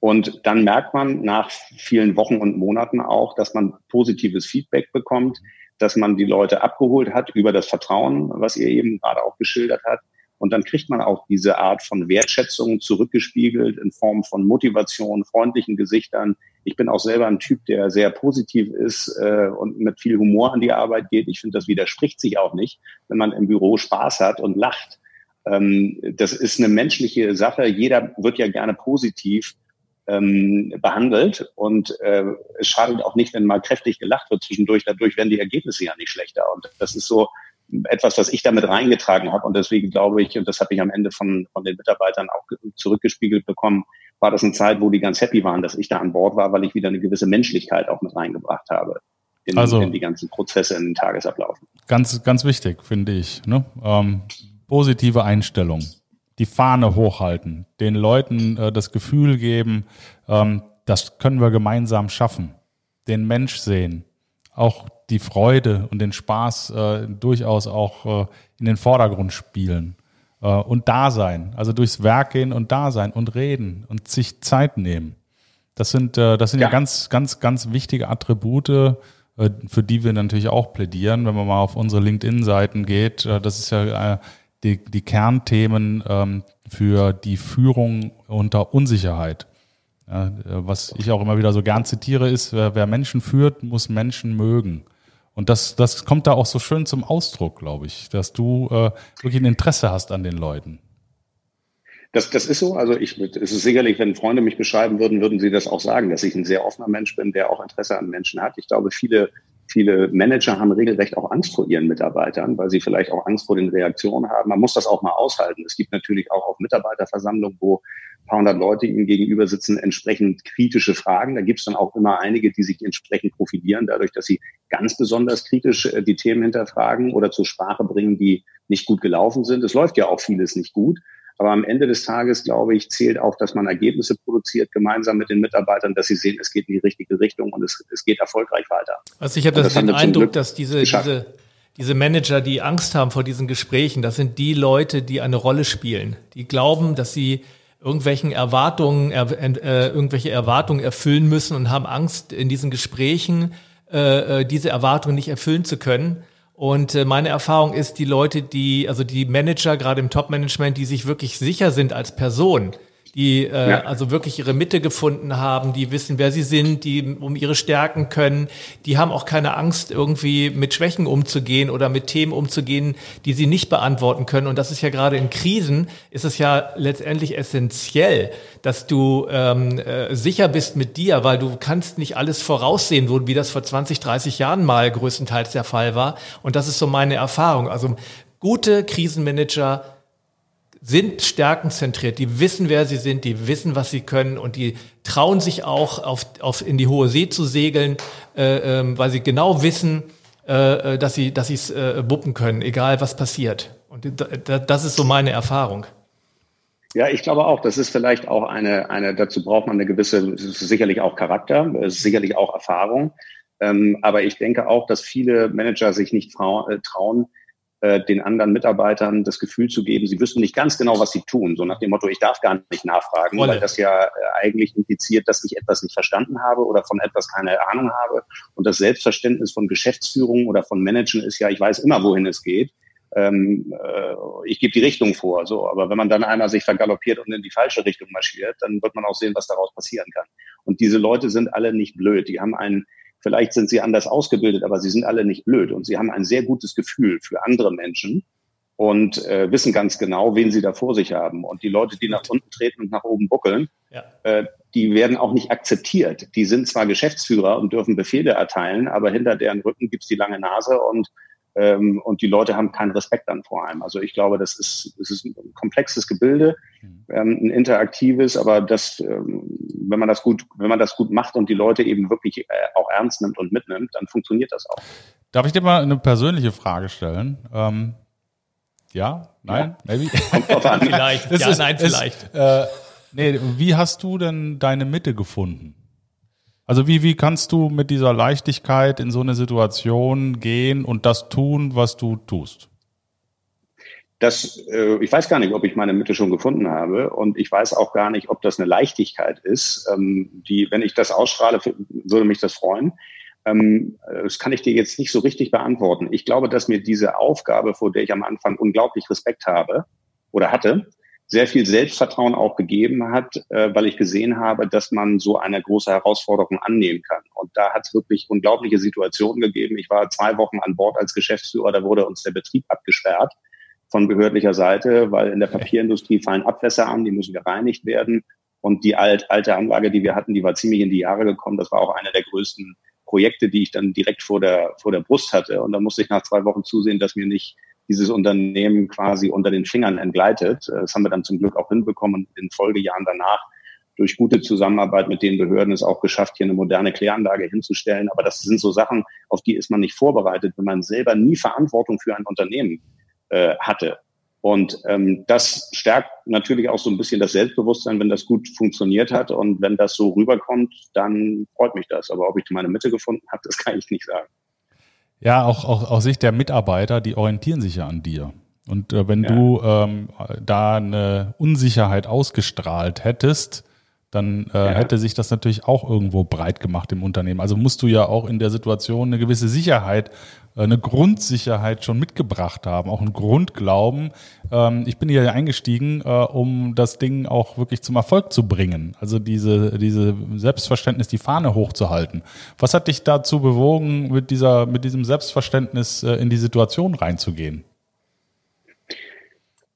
Und dann merkt man nach vielen Wochen und Monaten auch, dass man positives Feedback bekommt, dass man die Leute abgeholt hat über das Vertrauen, was ihr eben gerade auch geschildert hat. Und dann kriegt man auch diese Art von Wertschätzung zurückgespiegelt in Form von Motivation, freundlichen Gesichtern. Ich bin auch selber ein Typ, der sehr positiv ist äh, und mit viel Humor an die Arbeit geht. Ich finde, das widerspricht sich auch nicht, wenn man im Büro Spaß hat und lacht. Ähm, das ist eine menschliche Sache. Jeder wird ja gerne positiv ähm, behandelt. Und äh, es schadet auch nicht, wenn mal kräftig gelacht wird zwischendurch. Dadurch werden die Ergebnisse ja nicht schlechter. Und das ist so etwas, was ich damit reingetragen habe. Und deswegen glaube ich, und das habe ich am Ende von, von den Mitarbeitern auch zurückgespiegelt bekommen, war das eine Zeit, wo die ganz happy waren, dass ich da an Bord war, weil ich wieder eine gewisse Menschlichkeit auch mit reingebracht habe. In, also, in die ganzen Prozesse, in den Tagesablauf. Ganz, ganz wichtig, finde ich. Ne? Ähm, positive Einstellung die Fahne hochhalten, den Leuten äh, das Gefühl geben, ähm, das können wir gemeinsam schaffen, den Mensch sehen, auch die Freude und den Spaß äh, durchaus auch äh, in den Vordergrund spielen äh, und da sein, also durchs Werk gehen und da sein und reden und sich Zeit nehmen. Das sind, äh, das sind ja. ja ganz, ganz, ganz wichtige Attribute, äh, für die wir natürlich auch plädieren, wenn man mal auf unsere LinkedIn-Seiten geht. Äh, das ist ja äh, die, die Kernthemen ähm, für die Führung unter Unsicherheit. Ja, was ich auch immer wieder so gern zitiere, ist, wer, wer Menschen führt, muss Menschen mögen. Und das, das kommt da auch so schön zum Ausdruck, glaube ich, dass du äh, wirklich ein Interesse hast an den Leuten. Das, das ist so. Also ich, es ist sicherlich, wenn Freunde mich beschreiben würden, würden sie das auch sagen, dass ich ein sehr offener Mensch bin, der auch Interesse an Menschen hat. Ich glaube, viele Viele Manager haben regelrecht auch Angst vor ihren Mitarbeitern, weil sie vielleicht auch Angst vor den Reaktionen haben. Man muss das auch mal aushalten. Es gibt natürlich auch auf Mitarbeiterversammlungen, wo ein paar hundert Leute ihnen gegenüber sitzen, entsprechend kritische Fragen. Da gibt es dann auch immer einige, die sich entsprechend profilieren, dadurch, dass sie ganz besonders kritisch äh, die Themen hinterfragen oder zur Sprache bringen, die nicht gut gelaufen sind. Es läuft ja auch vieles nicht gut. Aber am Ende des Tages, glaube ich, zählt auch, dass man Ergebnisse produziert, gemeinsam mit den Mitarbeitern, dass sie sehen, es geht in die richtige Richtung und es, es geht erfolgreich weiter. Also ich habe das, das den Eindruck, dass diese, diese, diese Manager, die Angst haben vor diesen Gesprächen, das sind die Leute, die eine Rolle spielen. Die glauben, dass sie irgendwelchen Erwartungen, äh, irgendwelche Erwartungen erfüllen müssen und haben Angst, in diesen Gesprächen äh, äh diese Erwartungen nicht erfüllen zu können. Und äh, meine Erfahrung ist, die Leute, die, also die Manager, gerade im Top-Management, die sich wirklich sicher sind als Person, die äh, ja. also wirklich ihre Mitte gefunden haben, die wissen, wer sie sind, die um ihre Stärken können, die haben auch keine Angst, irgendwie mit Schwächen umzugehen oder mit Themen umzugehen, die sie nicht beantworten können. Und das ist ja gerade in Krisen, ist es ja letztendlich essentiell, dass du ähm, äh, sicher bist mit dir, weil du kannst nicht alles voraussehen, wie das vor 20, 30 Jahren mal größtenteils der Fall war. Und das ist so meine Erfahrung. Also gute Krisenmanager sind stärkenzentriert, die wissen, wer sie sind, die wissen, was sie können und die trauen sich auch, auf, auf in die hohe See zu segeln, äh, äh, weil sie genau wissen, äh, äh dass sie dass es äh, wuppen können, egal was passiert. Und das ist so meine Erfahrung. Ja, ich glaube auch, das ist vielleicht auch eine, eine dazu braucht man eine gewisse, sicherlich auch Charakter, sicherlich auch Erfahrung. Ähm, aber ich denke auch, dass viele Manager sich nicht äh, trauen, äh, den anderen Mitarbeitern das Gefühl zu geben, sie wissen nicht ganz genau, was sie tun. So nach dem Motto, ich darf gar nicht nachfragen, Wolle. weil das ja äh, eigentlich impliziert, dass ich etwas nicht verstanden habe oder von etwas keine Ahnung habe. Und das Selbstverständnis von Geschäftsführung oder von Managen ist ja, ich weiß immer, wohin es geht. Ähm, äh, ich gebe die Richtung vor. So, aber wenn man dann einmal sich vergaloppiert und in die falsche Richtung marschiert, dann wird man auch sehen, was daraus passieren kann. Und diese Leute sind alle nicht blöd. Die haben einen Vielleicht sind sie anders ausgebildet, aber sie sind alle nicht blöd und sie haben ein sehr gutes Gefühl für andere Menschen und äh, wissen ganz genau, wen sie da vor sich haben. Und die Leute, die nach unten treten und nach oben buckeln, ja. äh, die werden auch nicht akzeptiert. Die sind zwar Geschäftsführer und dürfen Befehle erteilen, aber hinter deren Rücken gibt's die lange Nase und ähm, und die Leute haben keinen Respekt dann vor einem. Also ich glaube, das ist, das ist ein komplexes Gebilde, mhm. ähm, ein interaktives, aber das, ähm, wenn man das gut, wenn man das gut macht und die Leute eben wirklich äh, auch ernst nimmt und mitnimmt, dann funktioniert das auch. Darf ich dir mal eine persönliche Frage stellen? Ähm, ja, nein, ja. maybe. Kommt drauf an. *laughs* *laughs* vielleicht. Ja, ist, nein, vielleicht. Ist, äh, nee, wie hast du denn deine Mitte gefunden? Also wie, wie kannst du mit dieser Leichtigkeit in so eine Situation gehen und das tun, was du tust? Das, äh, ich weiß gar nicht, ob ich meine Mitte schon gefunden habe und ich weiß auch gar nicht, ob das eine Leichtigkeit ist. Ähm, die, wenn ich das ausstrahle, würde mich das freuen. Ähm, das kann ich dir jetzt nicht so richtig beantworten. Ich glaube, dass mir diese Aufgabe, vor der ich am Anfang unglaublich Respekt habe oder hatte, sehr viel Selbstvertrauen auch gegeben hat, äh, weil ich gesehen habe, dass man so eine große Herausforderung annehmen kann. Und da hat es wirklich unglaubliche Situationen gegeben. Ich war zwei Wochen an Bord als Geschäftsführer, da wurde uns der Betrieb abgesperrt von behördlicher Seite, weil in der Papierindustrie fallen Abwässer an, die müssen gereinigt werden. Und die alt, alte Anlage, die wir hatten, die war ziemlich in die Jahre gekommen. Das war auch eine der größten Projekte, die ich dann direkt vor der, vor der Brust hatte. Und da musste ich nach zwei Wochen zusehen, dass mir nicht dieses Unternehmen quasi unter den Fingern entgleitet. Das haben wir dann zum Glück auch hinbekommen und in den Folgejahren danach durch gute Zusammenarbeit mit den Behörden es auch geschafft, hier eine moderne Kläranlage hinzustellen. Aber das sind so Sachen, auf die ist man nicht vorbereitet, wenn man selber nie Verantwortung für ein Unternehmen äh, hatte. Und ähm, das stärkt natürlich auch so ein bisschen das Selbstbewusstsein, wenn das gut funktioniert hat. Und wenn das so rüberkommt, dann freut mich das. Aber ob ich meine Mitte gefunden habe, das kann ich nicht sagen. Ja, auch, auch aus Sicht der Mitarbeiter, die orientieren sich ja an dir. Und äh, wenn ja. du ähm, da eine Unsicherheit ausgestrahlt hättest, dann äh, ja. hätte sich das natürlich auch irgendwo breit gemacht im Unternehmen. Also musst du ja auch in der Situation eine gewisse Sicherheit, eine Grundsicherheit schon mitgebracht haben, auch ein Grundglauben. Ähm, ich bin hier eingestiegen, äh, um das Ding auch wirklich zum Erfolg zu bringen. Also diese, diese Selbstverständnis, die Fahne hochzuhalten. Was hat dich dazu bewogen, mit dieser, mit diesem Selbstverständnis äh, in die Situation reinzugehen?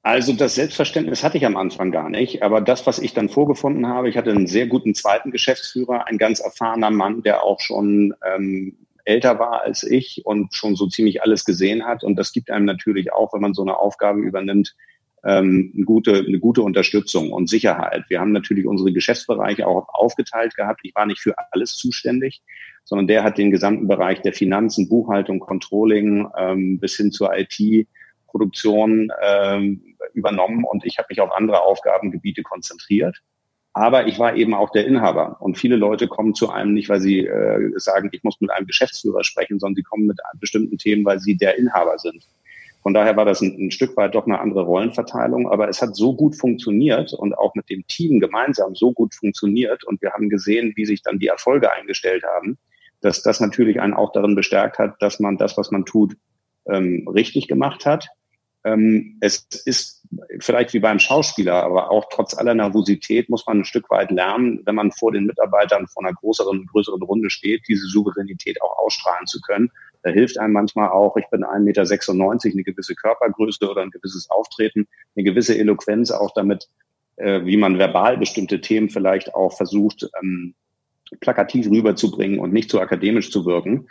Also das Selbstverständnis hatte ich am Anfang gar nicht, aber das, was ich dann vorgefunden habe, ich hatte einen sehr guten zweiten Geschäftsführer, ein ganz erfahrener Mann, der auch schon ähm, älter war als ich und schon so ziemlich alles gesehen hat. Und das gibt einem natürlich auch, wenn man so eine Aufgabe übernimmt, ähm, eine, gute, eine gute Unterstützung und Sicherheit. Wir haben natürlich unsere Geschäftsbereiche auch aufgeteilt gehabt. Ich war nicht für alles zuständig, sondern der hat den gesamten Bereich der Finanzen, Buchhaltung, Controlling ähm, bis hin zur IT Produktion ähm, übernommen und ich habe mich auf andere Aufgabengebiete konzentriert. Aber ich war eben auch der Inhaber. Und viele Leute kommen zu einem nicht, weil sie äh, sagen, ich muss mit einem Geschäftsführer sprechen, sondern sie kommen mit bestimmten Themen, weil sie der Inhaber sind. Von daher war das ein, ein, Stück weit doch eine andere Rollenverteilung, aber es hat so gut funktioniert und auch mit dem Team gemeinsam so gut funktioniert und wir haben gesehen, wie sich dann die Erfolge eingestellt haben, dass das natürlich einen auch darin bestärkt hat, dass man das, was man tut, ähm, richtig gemacht hat ähm, es ist vielleicht wie beim Schauspieler, aber auch trotz aller Nervosität muss man ein Stück weit lernen, wenn man vor den Mitarbeitern vor einer größeren, größeren Runde steht, diese Souveränität auch ausstrahlen zu können. Da hilft einem manchmal auch, ich bin 1,96 Meter, eine gewisse Körpergröße oder ein gewisses Auftreten, eine gewisse Eloquenz auch damit, äh, wie man verbal bestimmte Themen vielleicht auch versucht, ähm, plakativ rüberzubringen und nicht zu akademisch zu wirken.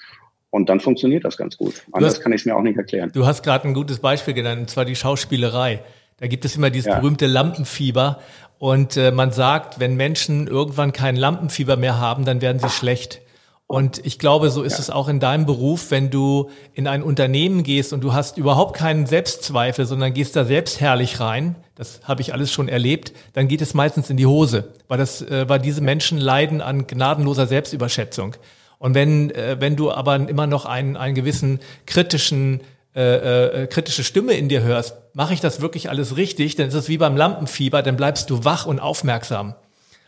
Und dann funktioniert das ganz gut. Anders hast, kann ich es mir auch nicht erklären. Du hast gerade ein gutes Beispiel genannt, und zwar die Schauspielerei. Da gibt es immer dieses ja. berühmte Lampenfieber. Und äh, man sagt, wenn Menschen irgendwann kein Lampenfieber mehr haben, dann werden sie schlecht. Und ich glaube, so ist ja. es auch in deinem Beruf, wenn du in ein Unternehmen gehst und du hast überhaupt keinen Selbstzweifel, sondern gehst da selbstherrlich rein, das habe ich alles schon erlebt, dann geht es meistens in die Hose, weil das, äh, weil diese Menschen leiden an gnadenloser Selbstüberschätzung. Und wenn, äh, wenn du aber immer noch einen, einen gewissen kritischen äh, äh, kritische Stimme in dir hörst, mache ich das wirklich alles richtig, dann ist es wie beim Lampenfieber, dann bleibst du wach und aufmerksam.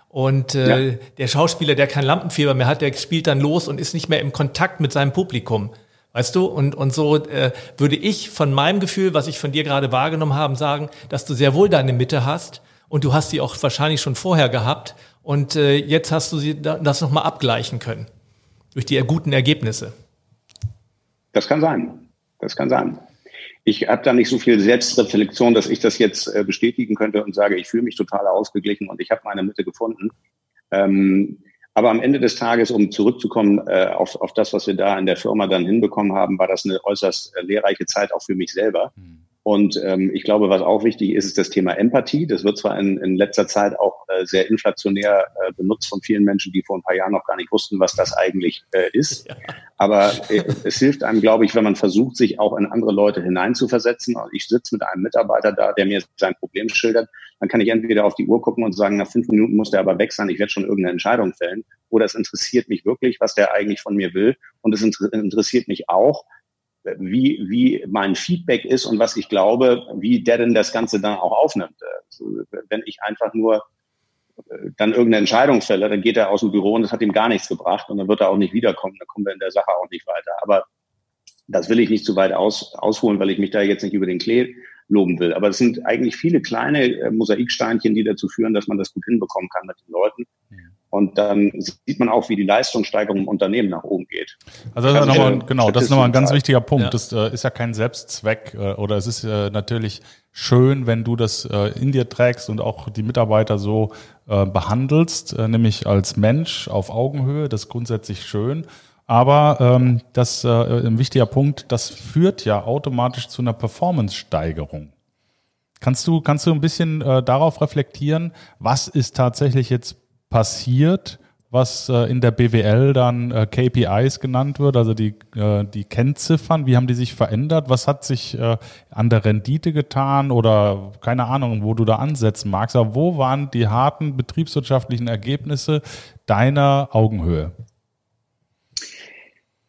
Und äh, ja. der Schauspieler, der kein Lampenfieber mehr hat, der spielt dann los und ist nicht mehr im Kontakt mit seinem Publikum. Weißt du? Und, und so äh, würde ich von meinem Gefühl, was ich von dir gerade wahrgenommen habe, sagen, dass du sehr wohl deine Mitte hast und du hast sie auch wahrscheinlich schon vorher gehabt und äh, jetzt hast du sie das nochmal abgleichen können durch die guten Ergebnisse. Das kann sein. Das kann sein. ich habe da nicht so viel Selbstreflexion, dass ich das jetzt äh, bestätigen könnte und sage, ich fühle mich total ausgeglichen und ich habe meine Mitte gefunden. Ähm, aber am Ende des Tages, um zurückzukommen äh, auf, auf das, was wir da in der Firma dann hinbekommen haben, war das eine äußerst äh, lehrreiche Zeit auch für mich selber. Mhm. Und ähm, ich glaube, was auch wichtig ist, ist das Thema Empathie. Das wird zwar in, in letzter Zeit auch äh, sehr inflationär äh, benutzt von vielen Menschen, die vor ein paar Jahren noch gar nicht wussten, was das eigentlich äh, ist. Ja. Aber äh, es hilft einem, glaube ich, wenn man versucht, sich auch in andere Leute hineinzuversetzen. Also ich sitze mit einem Mitarbeiter da, der mir sein Problem schildert. Dann kann ich entweder auf die Uhr gucken und sagen, nach fünf Minuten muss der aber weg sein, ich werde schon irgendeine Entscheidung fällen. Oder es interessiert mich wirklich, was der eigentlich von mir will. Und es interessiert mich auch, wie, wie mein Feedback ist und was ich glaube, wie der denn das Ganze dann auch aufnimmt. Also, wenn ich einfach nur äh, dann irgendeine Entscheidung fälle, dann geht er aus dem Büro und das hat ihm gar nichts gebracht und dann wird er auch nicht wiederkommen, dann kommen wir in der Sache auch nicht weiter. Aber das will ich nicht zu weit aus, ausholen, weil ich mich da jetzt nicht über den Klee loben will. Aber es sind eigentlich viele kleine äh, Mosaiksteinchen, die dazu führen, dass man das gut hinbekommen kann mit den Leuten. Und dann sieht man auch, wie die Leistungssteigerung im Unternehmen nach oben geht. Also das ist nochmal, genau, das ist nochmal ein ganz wichtiger Punkt. Ja. Das äh, ist ja kein Selbstzweck äh, oder es ist äh, natürlich schön, wenn du das äh, in dir trägst und auch die Mitarbeiter so äh, behandelst, äh, nämlich als Mensch auf Augenhöhe. Das ist grundsätzlich schön. Aber ähm, das äh, ein wichtiger Punkt, das führt ja automatisch zu einer Performance-Steigerung. Kannst du, kannst du ein bisschen äh, darauf reflektieren, was ist tatsächlich jetzt passiert, was äh, in der BWL dann äh, KPIs genannt wird, also die, äh, die Kennziffern, wie haben die sich verändert? Was hat sich äh, an der Rendite getan oder keine Ahnung, wo du da ansetzen magst, aber wo waren die harten betriebswirtschaftlichen Ergebnisse deiner Augenhöhe?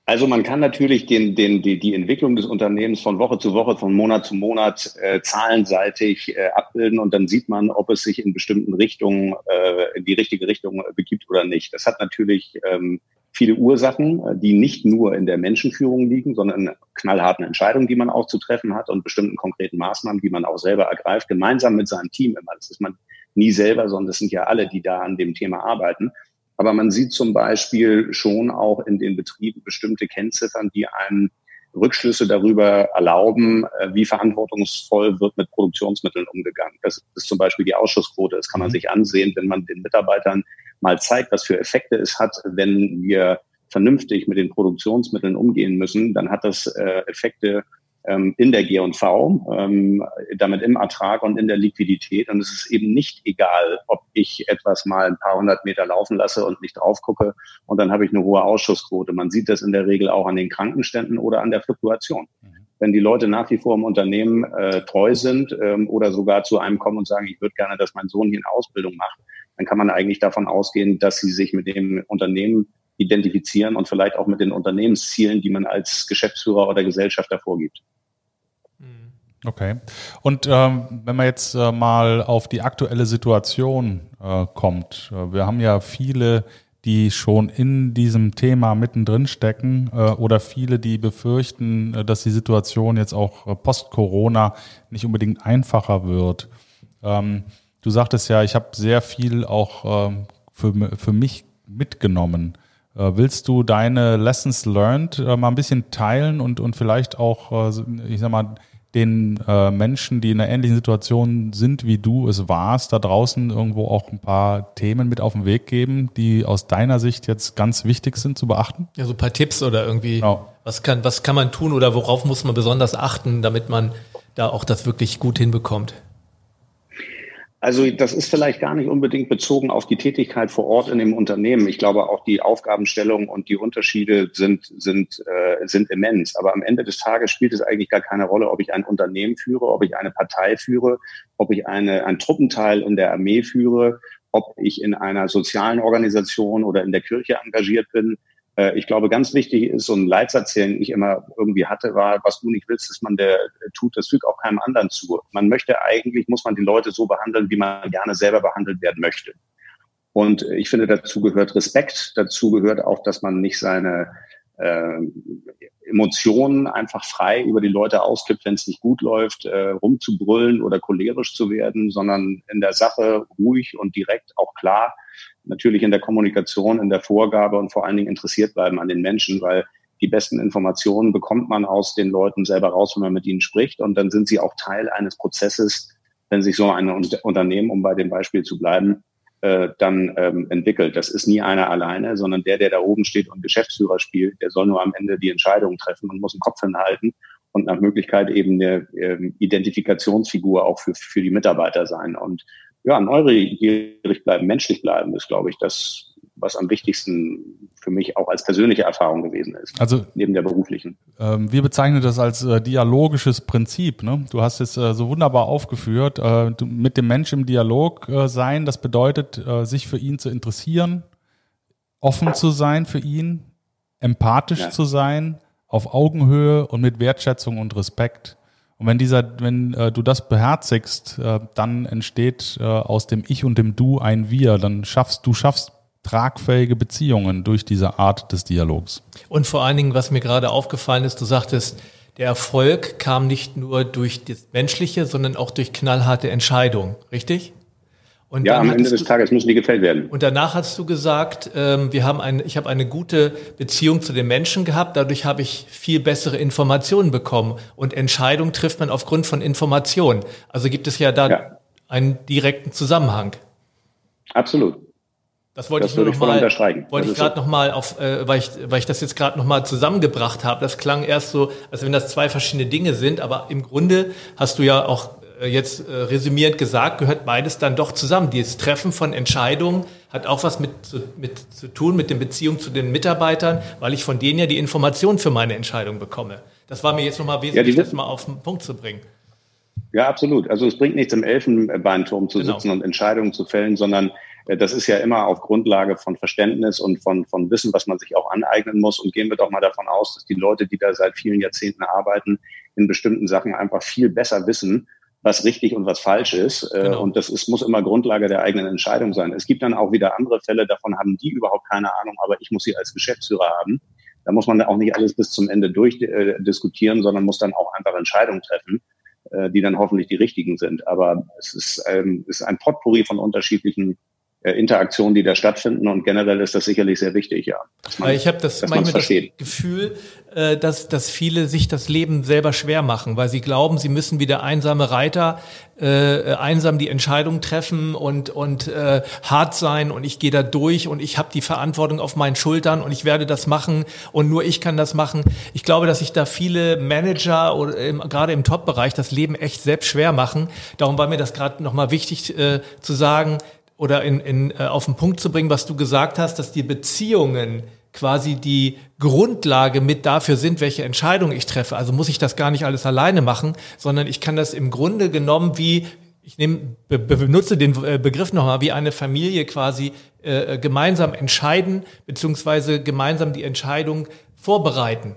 Also man kann natürlich den, den, die, die Entwicklung des Unternehmens von Woche zu Woche, von Monat zu Monat äh, zahlenseitig äh, abbilden und dann sieht man, ob es sich in bestimmten Richtungen, äh, in die richtige Richtung äh, begibt oder nicht. Das hat natürlich ähm, viele Ursachen, äh, die nicht nur in der Menschenführung liegen, sondern in knallharten Entscheidungen, die man auch zu treffen hat und bestimmten konkreten Maßnahmen, die man auch selber ergreift, gemeinsam mit seinem Team immer. Das ist man nie selber, sondern das sind ja alle, die da an dem Thema arbeiten. Aber man sieht zum Beispiel schon auch in den Betrieben bestimmte Kennziffern, die einem Rückschlüsse darüber erlauben, äh, wie verantwortungsvoll wird mit Produktionsmitteln umgegangen. Das ist zum Beispiel die Ausschussquote. Das kann man mhm. sich ansehen, wenn man den Mitarbeitern mal zeigt, was für Effekte es hat, wenn wir vernünftig mit den Produktionsmitteln umgehen müssen, dann hat das äh, Effekte ähm, in der G&V, ähm, damit im Ertrag und in der Liquidität. Und es ist eben nicht egal, ob ich etwas mal ein paar hundert Meter laufen lasse und nicht drauf gucke und dann habe ich eine hohe Ausschussquote. Man sieht das in der Regel auch an den Krankenständen oder an der Fluktuation. Mhm. Wenn die Leute nach wie vor im Unternehmen äh, treu sind ähm, oder sogar zu einem kommen und sagen, ich würde gerne, dass mein Sohn hier eine Ausbildung macht, dann kann man eigentlich davon ausgehen, dass sie sich mit dem Unternehmen identifizieren und vielleicht auch mit den Unternehmenszielen, die man als Geschäftsführer oder Gesellschafter vorgibt. Okay. Und ähm, wenn man jetzt äh, mal auf die aktuelle Situation äh, kommt, äh, wir haben ja viele, die schon in diesem Thema mittendrin stecken äh, oder viele, die befürchten, äh, dass die Situation jetzt auch äh, post-Corona nicht unbedingt einfacher wird. Ähm, du sagtest ja, ich habe sehr viel auch äh, für, für mich mitgenommen. Äh, willst du deine Lessons learned äh, mal ein bisschen teilen und, und vielleicht auch, ich sag mal, den äh, Menschen, die in einer ähnlichen Situation sind, wie du es warst, da draußen irgendwo auch ein paar Themen mit auf den Weg geben, die aus deiner Sicht jetzt ganz wichtig sind zu beachten? Ja, so ein paar Tipps oder irgendwie, genau. was, kann, was kann man tun oder worauf muss man besonders achten, damit man da auch das wirklich gut hinbekommt? Also das ist vielleicht gar nicht unbedingt bezogen auf die Tätigkeit vor Ort in dem Unternehmen. Ich glaube auch die Aufgabenstellung und die Unterschiede sind sind äh, sind immens. Aber am Ende des Tages spielt es eigentlich gar keine Rolle, ob ich ein Unternehmen führe, ob ich eine Partei führe, ob ich eine ein Truppenteil in der Armee führe, ob ich in einer sozialen Organisation oder in der Kirche engagiert bin. Äh, ich glaube, ganz wichtig ist, so ein Leitsatz, den ich immer irgendwie hatte, war, was du nicht willst, dass man der tut, das fügt auch keinem anderen zu. Man möchte eigentlich, muss man die Leute so behandeln, wie man gerne selber behandelt werden möchte. Und ich finde, dazu gehört Respekt, dazu gehört auch, dass man nicht seine äh, Emotionen einfach frei über die Leute auskippt, wenn es nicht gut läuft, äh, rumzubrüllen oder cholerisch zu werden, sondern in der Sache ruhig und direkt auch klar natürlich in der Kommunikation, in der Vorgabe und vor allen Dingen interessiert bleiben an den Menschen, weil die besten Informationen bekommt man aus den Leuten selber raus, wenn man mit ihnen spricht. Und dann sind sie auch Teil eines Prozesses, wenn sich so ein Unternehmen, um bei dem Beispiel zu bleiben, äh, dann ähm, entwickelt. Das ist nie einer alleine, sondern der, der da oben steht und Geschäftsführer spielt, der soll nur am Ende die Entscheidung treffen und muss den Kopf hinhalten und nach Möglichkeit eben eine ähm, Identifikationsfigur auch für, für die Mitarbeiter sein. Und ja, neugierig bleiben, menschlich bleiben, ist, glaube ich, das, was am wichtigsten für mich auch als persönliche Erfahrung gewesen ist. Also neben der beruflichen. Ähm, wir bezeichnen das als äh, dialogisches Prinzip. Ne? Du hast es äh, so wunderbar aufgeführt. Äh, du, mit dem Menschen im Dialog äh, sein, das bedeutet, äh, sich für ihn zu interessieren, offen zu sein für ihn, empathisch ja. zu sein, auf Augenhöhe und mit Wertschätzung und Respekt. Und wenn dieser, wenn äh, du das beherzigst, äh, dann entsteht äh, aus dem Ich und dem Du ein Wir. Dann schaffst du schaffst tragfähige Beziehungen durch diese Art des Dialogs. Und vor allen Dingen, was mir gerade aufgefallen ist, du sagtest, der Erfolg kam nicht nur durch das Menschliche, sondern auch durch knallharte Entscheidungen, richtig? Und ja, am Ende des Tages müssen die gefällt werden. Und danach hast du gesagt, ähm, wir haben ein, ich habe eine gute Beziehung zu den Menschen gehabt, dadurch habe ich viel bessere Informationen bekommen. Und Entscheidungen trifft man aufgrund von Informationen. Also gibt es ja da ja. einen direkten Zusammenhang. Absolut. Das wollte das ich nur noch mal, wollte ich gerade so. noch mal auf, äh, weil ich, weil ich das jetzt gerade noch mal zusammengebracht habe. Das klang erst so, als wenn das zwei verschiedene Dinge sind, aber im Grunde hast du ja auch jetzt äh, resümierend gesagt, gehört beides dann doch zusammen. Dieses Treffen von Entscheidungen hat auch was mit zu, mit zu tun mit den Beziehungen zu den Mitarbeitern, weil ich von denen ja die Informationen für meine Entscheidung bekomme. Das war mir jetzt nochmal wesentlich, ja, das mal auf den Punkt zu bringen. Ja, absolut. Also es bringt nichts im Elfenbeinturm zu genau. sitzen und Entscheidungen zu fällen, sondern äh, das ist ja immer auf Grundlage von Verständnis und von, von Wissen, was man sich auch aneignen muss. Und gehen wir doch mal davon aus, dass die Leute, die da seit vielen Jahrzehnten arbeiten, in bestimmten Sachen einfach viel besser wissen was richtig und was falsch ist. Äh, genau. Und das ist, muss immer Grundlage der eigenen Entscheidung sein. Es gibt dann auch wieder andere Fälle, davon haben die überhaupt keine Ahnung, aber ich muss sie als Geschäftsführer haben. Da muss man auch nicht alles bis zum Ende durchdiskutieren, äh, sondern muss dann auch einfach Entscheidungen treffen, äh, die dann hoffentlich die richtigen sind. Aber es ist, ähm, ist ein Potpourri von unterschiedlichen Interaktionen, die da stattfinden. Und generell ist das sicherlich sehr wichtig, ja. Man, ich habe das manchmal das Gefühl, äh, dass, dass viele sich das Leben selber schwer machen, weil sie glauben, sie müssen wie der einsame Reiter äh, einsam die Entscheidung treffen und, und äh, hart sein und ich gehe da durch und ich habe die Verantwortung auf meinen Schultern und ich werde das machen und nur ich kann das machen. Ich glaube, dass sich da viele Manager oder im, gerade im Top-Bereich das Leben echt selbst schwer machen. Darum war mir das gerade nochmal wichtig äh, zu sagen, oder in, in, äh, auf den Punkt zu bringen, was du gesagt hast, dass die Beziehungen quasi die Grundlage mit dafür sind, welche Entscheidung ich treffe. Also muss ich das gar nicht alles alleine machen, sondern ich kann das im Grunde genommen wie ich nehme, be, benutze den äh, Begriff nochmal, wie eine Familie quasi äh, gemeinsam entscheiden, beziehungsweise gemeinsam die Entscheidung vorbereiten.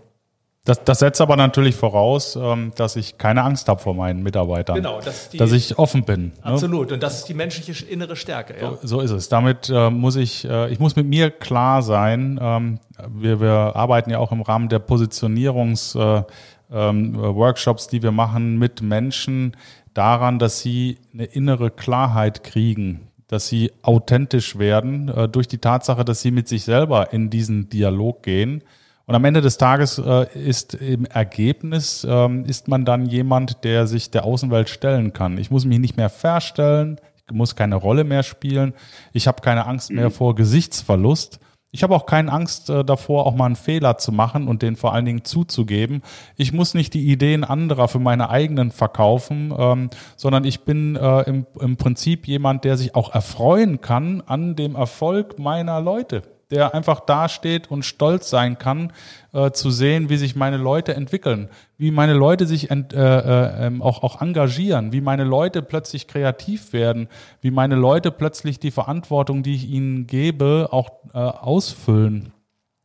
Das, das setzt aber natürlich voraus, ähm, dass ich keine Angst habe vor meinen Mitarbeitern. Genau, das die, dass ich offen bin. Ne? Absolut. Ne? Und das ist die menschliche innere Stärke. Ja. So, so ist es. Damit äh, muss ich, äh, ich muss mit mir klar sein. Ähm, wir, wir arbeiten ja auch im Rahmen der Positionierungs äh, ähm, Workshops, die wir machen mit Menschen daran, dass sie eine innere Klarheit kriegen, dass sie authentisch werden äh, durch die Tatsache, dass sie mit sich selber in diesen Dialog gehen und am Ende des Tages äh, ist im Ergebnis, ähm, ist man dann jemand, der sich der Außenwelt stellen kann. Ich muss mich nicht mehr verstellen, ich muss keine Rolle mehr spielen, ich habe keine Angst mehr mhm. vor Gesichtsverlust. Ich habe auch keine Angst äh, davor, auch mal einen Fehler zu machen und den vor allen Dingen zuzugeben. Ich muss nicht die Ideen anderer für meine eigenen verkaufen, ähm, sondern ich bin äh, im, im Prinzip jemand, der sich auch erfreuen kann an dem Erfolg meiner Leute der einfach dasteht und stolz sein kann, äh, zu sehen, wie sich meine Leute entwickeln, wie meine Leute sich ent, äh, äh, ähm, auch, auch engagieren, wie meine Leute plötzlich kreativ werden, wie meine Leute plötzlich die Verantwortung, die ich ihnen gebe, auch äh, ausfüllen.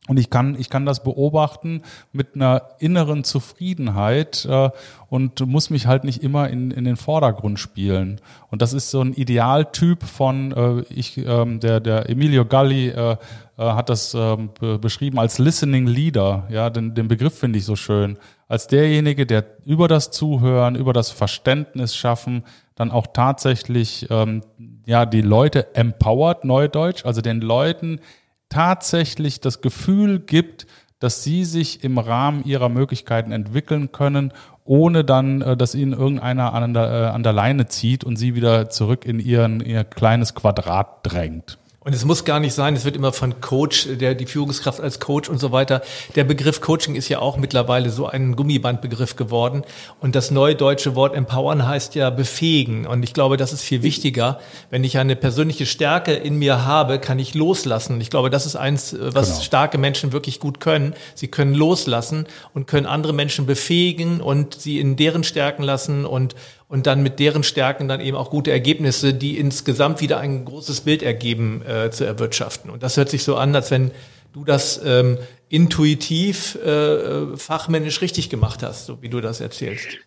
Und ich kann, ich kann das beobachten mit einer inneren Zufriedenheit äh, und muss mich halt nicht immer in, in den Vordergrund spielen. Und das ist so ein Idealtyp von, äh, ich, ähm, der, der Emilio Galli äh, hat das äh, beschrieben als Listening Leader. Ja, den, den Begriff finde ich so schön. Als derjenige, der über das Zuhören, über das Verständnis schaffen, dann auch tatsächlich ähm, ja die Leute empowert, Neudeutsch, also den Leuten tatsächlich das Gefühl gibt, dass sie sich im Rahmen ihrer Möglichkeiten entwickeln können, ohne dann, äh, dass ihnen irgendeiner an der, äh, an der Leine zieht und sie wieder zurück in ihren, ihr kleines Quadrat drängt. Und es muss gar nicht sein, es wird immer von Coach, der die Führungskraft als Coach und so weiter. Der Begriff Coaching ist ja auch mittlerweile so ein Gummibandbegriff geworden. Und das neue deutsche Wort empowern heißt ja befähigen. Und ich glaube, das ist viel wichtiger. Wenn ich eine persönliche Stärke in mir habe, kann ich loslassen. Ich glaube, das ist eins, was genau. starke Menschen wirklich gut können. Sie können loslassen und können andere Menschen befähigen und sie in deren Stärken lassen und und dann mit deren Stärken dann eben auch gute Ergebnisse, die insgesamt wieder ein großes Bild ergeben, äh, zu erwirtschaften. Und das hört sich so an, als wenn du das ähm, intuitiv, äh, fachmännisch richtig gemacht hast, so wie du das erzählst.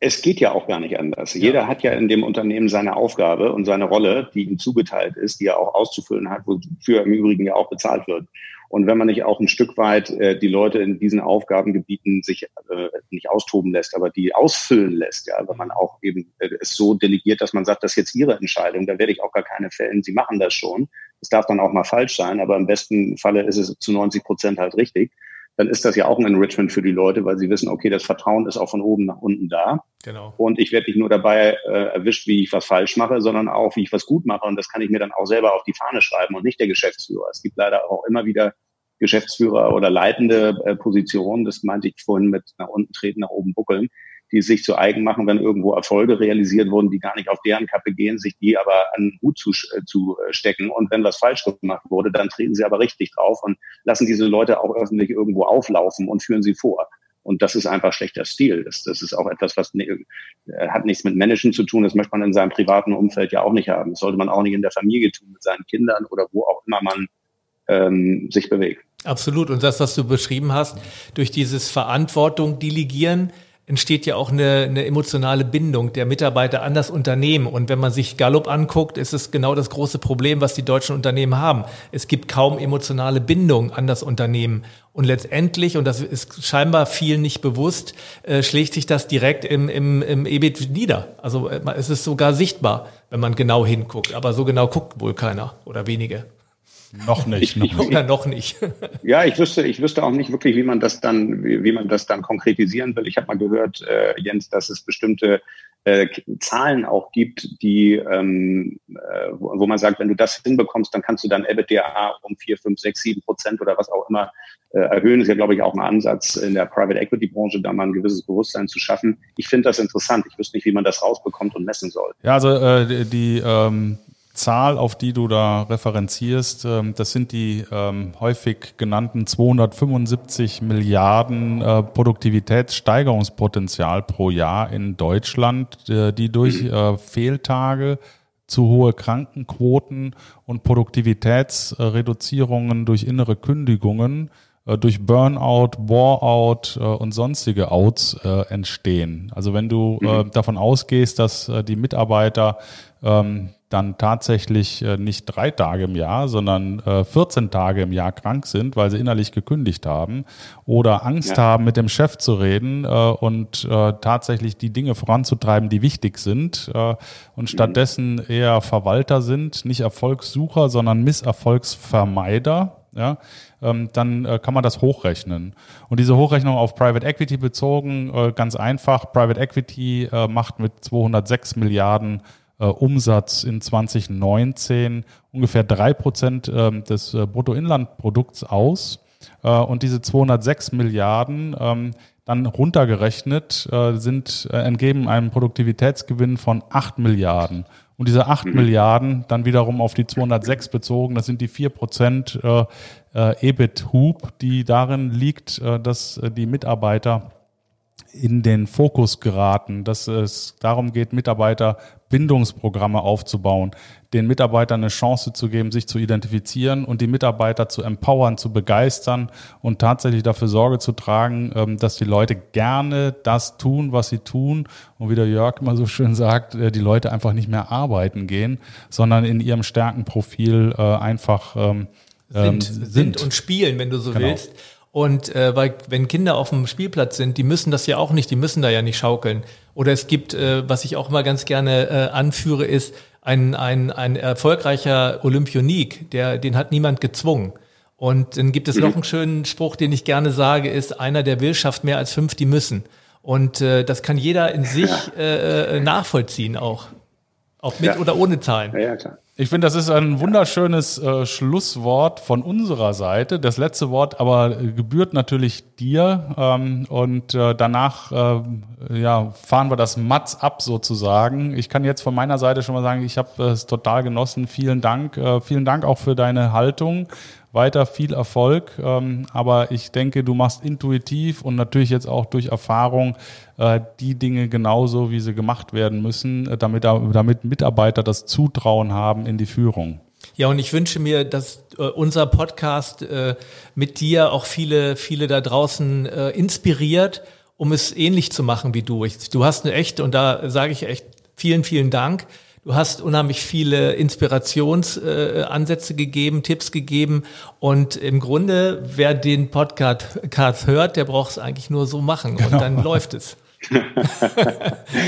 Es geht ja auch gar nicht anders. Ja. Jeder hat ja in dem Unternehmen seine Aufgabe und seine Rolle, die ihm zugeteilt ist, die er auch auszufüllen hat, wofür im Übrigen ja auch bezahlt wird. Und wenn man nicht auch ein Stück weit äh, die Leute in diesen Aufgabengebieten sich äh, nicht austoben lässt, aber die ausfüllen lässt, ja, wenn man auch eben äh, es so delegiert, dass man sagt, das ist jetzt ihre Entscheidung, da werde ich auch gar keine fällen, sie machen das schon. Es darf dann auch mal falsch sein, aber im besten Falle ist es zu 90 Prozent halt richtig dann ist das ja auch ein Enrichment für die Leute, weil sie wissen, okay, das Vertrauen ist auch von oben nach unten da. Genau. Und ich werde nicht nur dabei äh, erwischt, wie ich was falsch mache, sondern auch, wie ich was gut mache. Und das kann ich mir dann auch selber auf die Fahne schreiben und nicht der Geschäftsführer. Es gibt leider auch immer wieder Geschäftsführer oder leitende äh, Positionen, das meinte ich vorhin mit nach unten treten, nach oben buckeln, die sich zu eigen machen, wenn irgendwo Erfolge realisiert wurden, die gar nicht auf deren Kappe gehen, sich die aber an den Hut zu, äh, zu äh, stecken. Und wenn was falsch gemacht wurde, dann treten sie aber richtig drauf und lassen diese Leute auch öffentlich irgendwo auflaufen und führen sie vor. Und das ist einfach schlechter Stil. Das, das ist auch etwas, was ne, äh, hat nichts mit Managen zu tun. Das möchte man in seinem privaten Umfeld ja auch nicht haben. Das sollte man auch nicht in der Familie tun, mit seinen Kindern oder wo auch immer man ähm, sich bewegt. Absolut. Und das, was du beschrieben hast, durch dieses Verantwortung delegieren, entsteht ja auch eine, eine emotionale Bindung der Mitarbeiter an das Unternehmen. Und wenn man sich Gallup anguckt, ist es genau das große Problem, was die deutschen Unternehmen haben. Es gibt kaum emotionale Bindung an das Unternehmen. Und letztendlich, und das ist scheinbar vielen nicht bewusst, äh, schlägt sich das direkt im, im, im EBIT nieder. Also äh, es ist sogar sichtbar, wenn man genau hinguckt. Aber so genau guckt wohl keiner oder wenige. Noch nicht. Noch nicht. Oder noch nicht. ja, ich wüsste, ich wüsste auch nicht wirklich, wie man das dann, wie, wie man das dann konkretisieren will. Ich habe mal gehört, äh, Jens, dass es bestimmte äh, Zahlen auch gibt, die, ähm, äh, wo, wo, man sagt, wenn du das hinbekommst, dann kannst du dann EBITDA um vier, fünf, sechs, sieben Prozent oder was auch immer äh, erhöhen. Das ist ja, glaube ich, auch ein Ansatz in der Private Equity Branche, da mal ein gewisses Bewusstsein zu schaffen. Ich finde das interessant. Ich wüsste nicht, wie man das rausbekommt und messen soll. Ja, also äh, die ähm Zahl, auf die du da referenzierst, ähm, das sind die ähm, häufig genannten 275 Milliarden äh, Produktivitätssteigerungspotenzial pro Jahr in Deutschland, äh, die durch äh, Fehltage zu hohe Krankenquoten und Produktivitätsreduzierungen durch innere Kündigungen durch Burnout, Warout und sonstige Outs entstehen. Also wenn du mhm. davon ausgehst, dass die Mitarbeiter ähm, dann tatsächlich äh, nicht drei Tage im Jahr, sondern äh, 14 Tage im Jahr krank sind, weil sie innerlich gekündigt haben oder Angst ja. haben, mit dem Chef zu reden äh, und äh, tatsächlich die Dinge voranzutreiben, die wichtig sind äh, und mhm. stattdessen eher Verwalter sind, nicht Erfolgssucher, sondern Misserfolgsvermeider. Ja, ähm, dann äh, kann man das hochrechnen. Und diese Hochrechnung auf Private Equity bezogen, äh, ganz einfach. Private Equity äh, macht mit 206 Milliarden äh, Umsatz in 2019 ungefähr drei Prozent äh, des äh, Bruttoinlandprodukts aus. Äh, und diese 206 Milliarden ähm, dann runtergerechnet äh, sind, äh, entgeben einem Produktivitätsgewinn von 8 Milliarden. Und diese 8 mhm. Milliarden dann wiederum auf die 206 bezogen, das sind die 4 Prozent EBIT-Hub, die darin liegt, dass die Mitarbeiter in den Fokus geraten, dass es darum geht, Mitarbeiterbindungsprogramme aufzubauen, den Mitarbeitern eine Chance zu geben, sich zu identifizieren und die Mitarbeiter zu empowern, zu begeistern und tatsächlich dafür Sorge zu tragen, ähm, dass die Leute gerne das tun, was sie tun. Und wie der Jörg immer so schön sagt, äh, die Leute einfach nicht mehr arbeiten gehen, sondern in ihrem Stärkenprofil äh, einfach ähm, sind, sind, sind und spielen, wenn du so genau. willst. Und äh, weil wenn Kinder auf dem Spielplatz sind, die müssen das ja auch nicht, die müssen da ja nicht schaukeln. Oder es gibt, äh, was ich auch immer ganz gerne äh, anführe, ist ein, ein, ein erfolgreicher Olympionik, der, den hat niemand gezwungen. Und dann gibt es mhm. noch einen schönen Spruch, den ich gerne sage, ist, einer, der will, schafft mehr als fünf, die müssen. Und äh, das kann jeder in sich äh, äh, nachvollziehen auch. Ob mit ja. oder ohne Zahlen. Ja, ja, klar. Ich finde, das ist ein wunderschönes äh, Schlusswort von unserer Seite. Das letzte Wort aber gebührt natürlich dir. Ähm, und äh, danach äh, ja, fahren wir das Matz ab sozusagen. Ich kann jetzt von meiner Seite schon mal sagen, ich habe es total genossen. Vielen Dank. Äh, vielen Dank auch für deine Haltung weiter viel Erfolg. Ähm, aber ich denke, du machst intuitiv und natürlich jetzt auch durch Erfahrung äh, die Dinge genauso, wie sie gemacht werden müssen, äh, damit, damit Mitarbeiter das Zutrauen haben in die Führung. Ja, und ich wünsche mir, dass äh, unser Podcast äh, mit dir auch viele, viele da draußen äh, inspiriert, um es ähnlich zu machen wie du. Ich, du hast eine echte, und da sage ich echt vielen, vielen Dank Du hast unheimlich viele Inspirationsansätze äh, gegeben, Tipps gegeben. Und im Grunde, wer den Podcast hört, der braucht es eigentlich nur so machen. Und genau. dann läuft es. *laughs*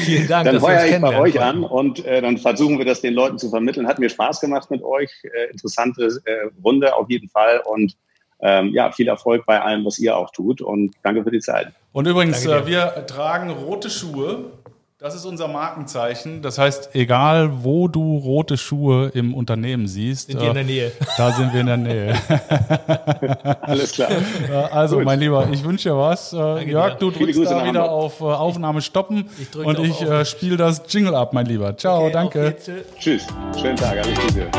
Vielen Dank. Dann heuer ich bei euch an und äh, dann versuchen wir das den Leuten zu vermitteln. Hat mir Spaß gemacht mit euch. Äh, interessante äh, Runde auf jeden Fall. Und ähm, ja, viel Erfolg bei allem, was ihr auch tut. Und danke für die Zeit. Und übrigens, äh, wir tragen rote Schuhe das ist unser Markenzeichen. Das heißt, egal wo du rote Schuhe im Unternehmen siehst, sind wir in der Nähe. Äh, da sind wir in der Nähe. *laughs* Alles klar. *laughs* Also, Gut. mein Lieber, ich wünsche dir was. Äh, Danke Jörg, du drückst da wieder auf äh, Aufnahme stoppen ich, ich und ich äh, spiele das Jingle ab, mein Lieber. Ciao, okay, danke. Tschüss. Schönen Tag. Alles Gute.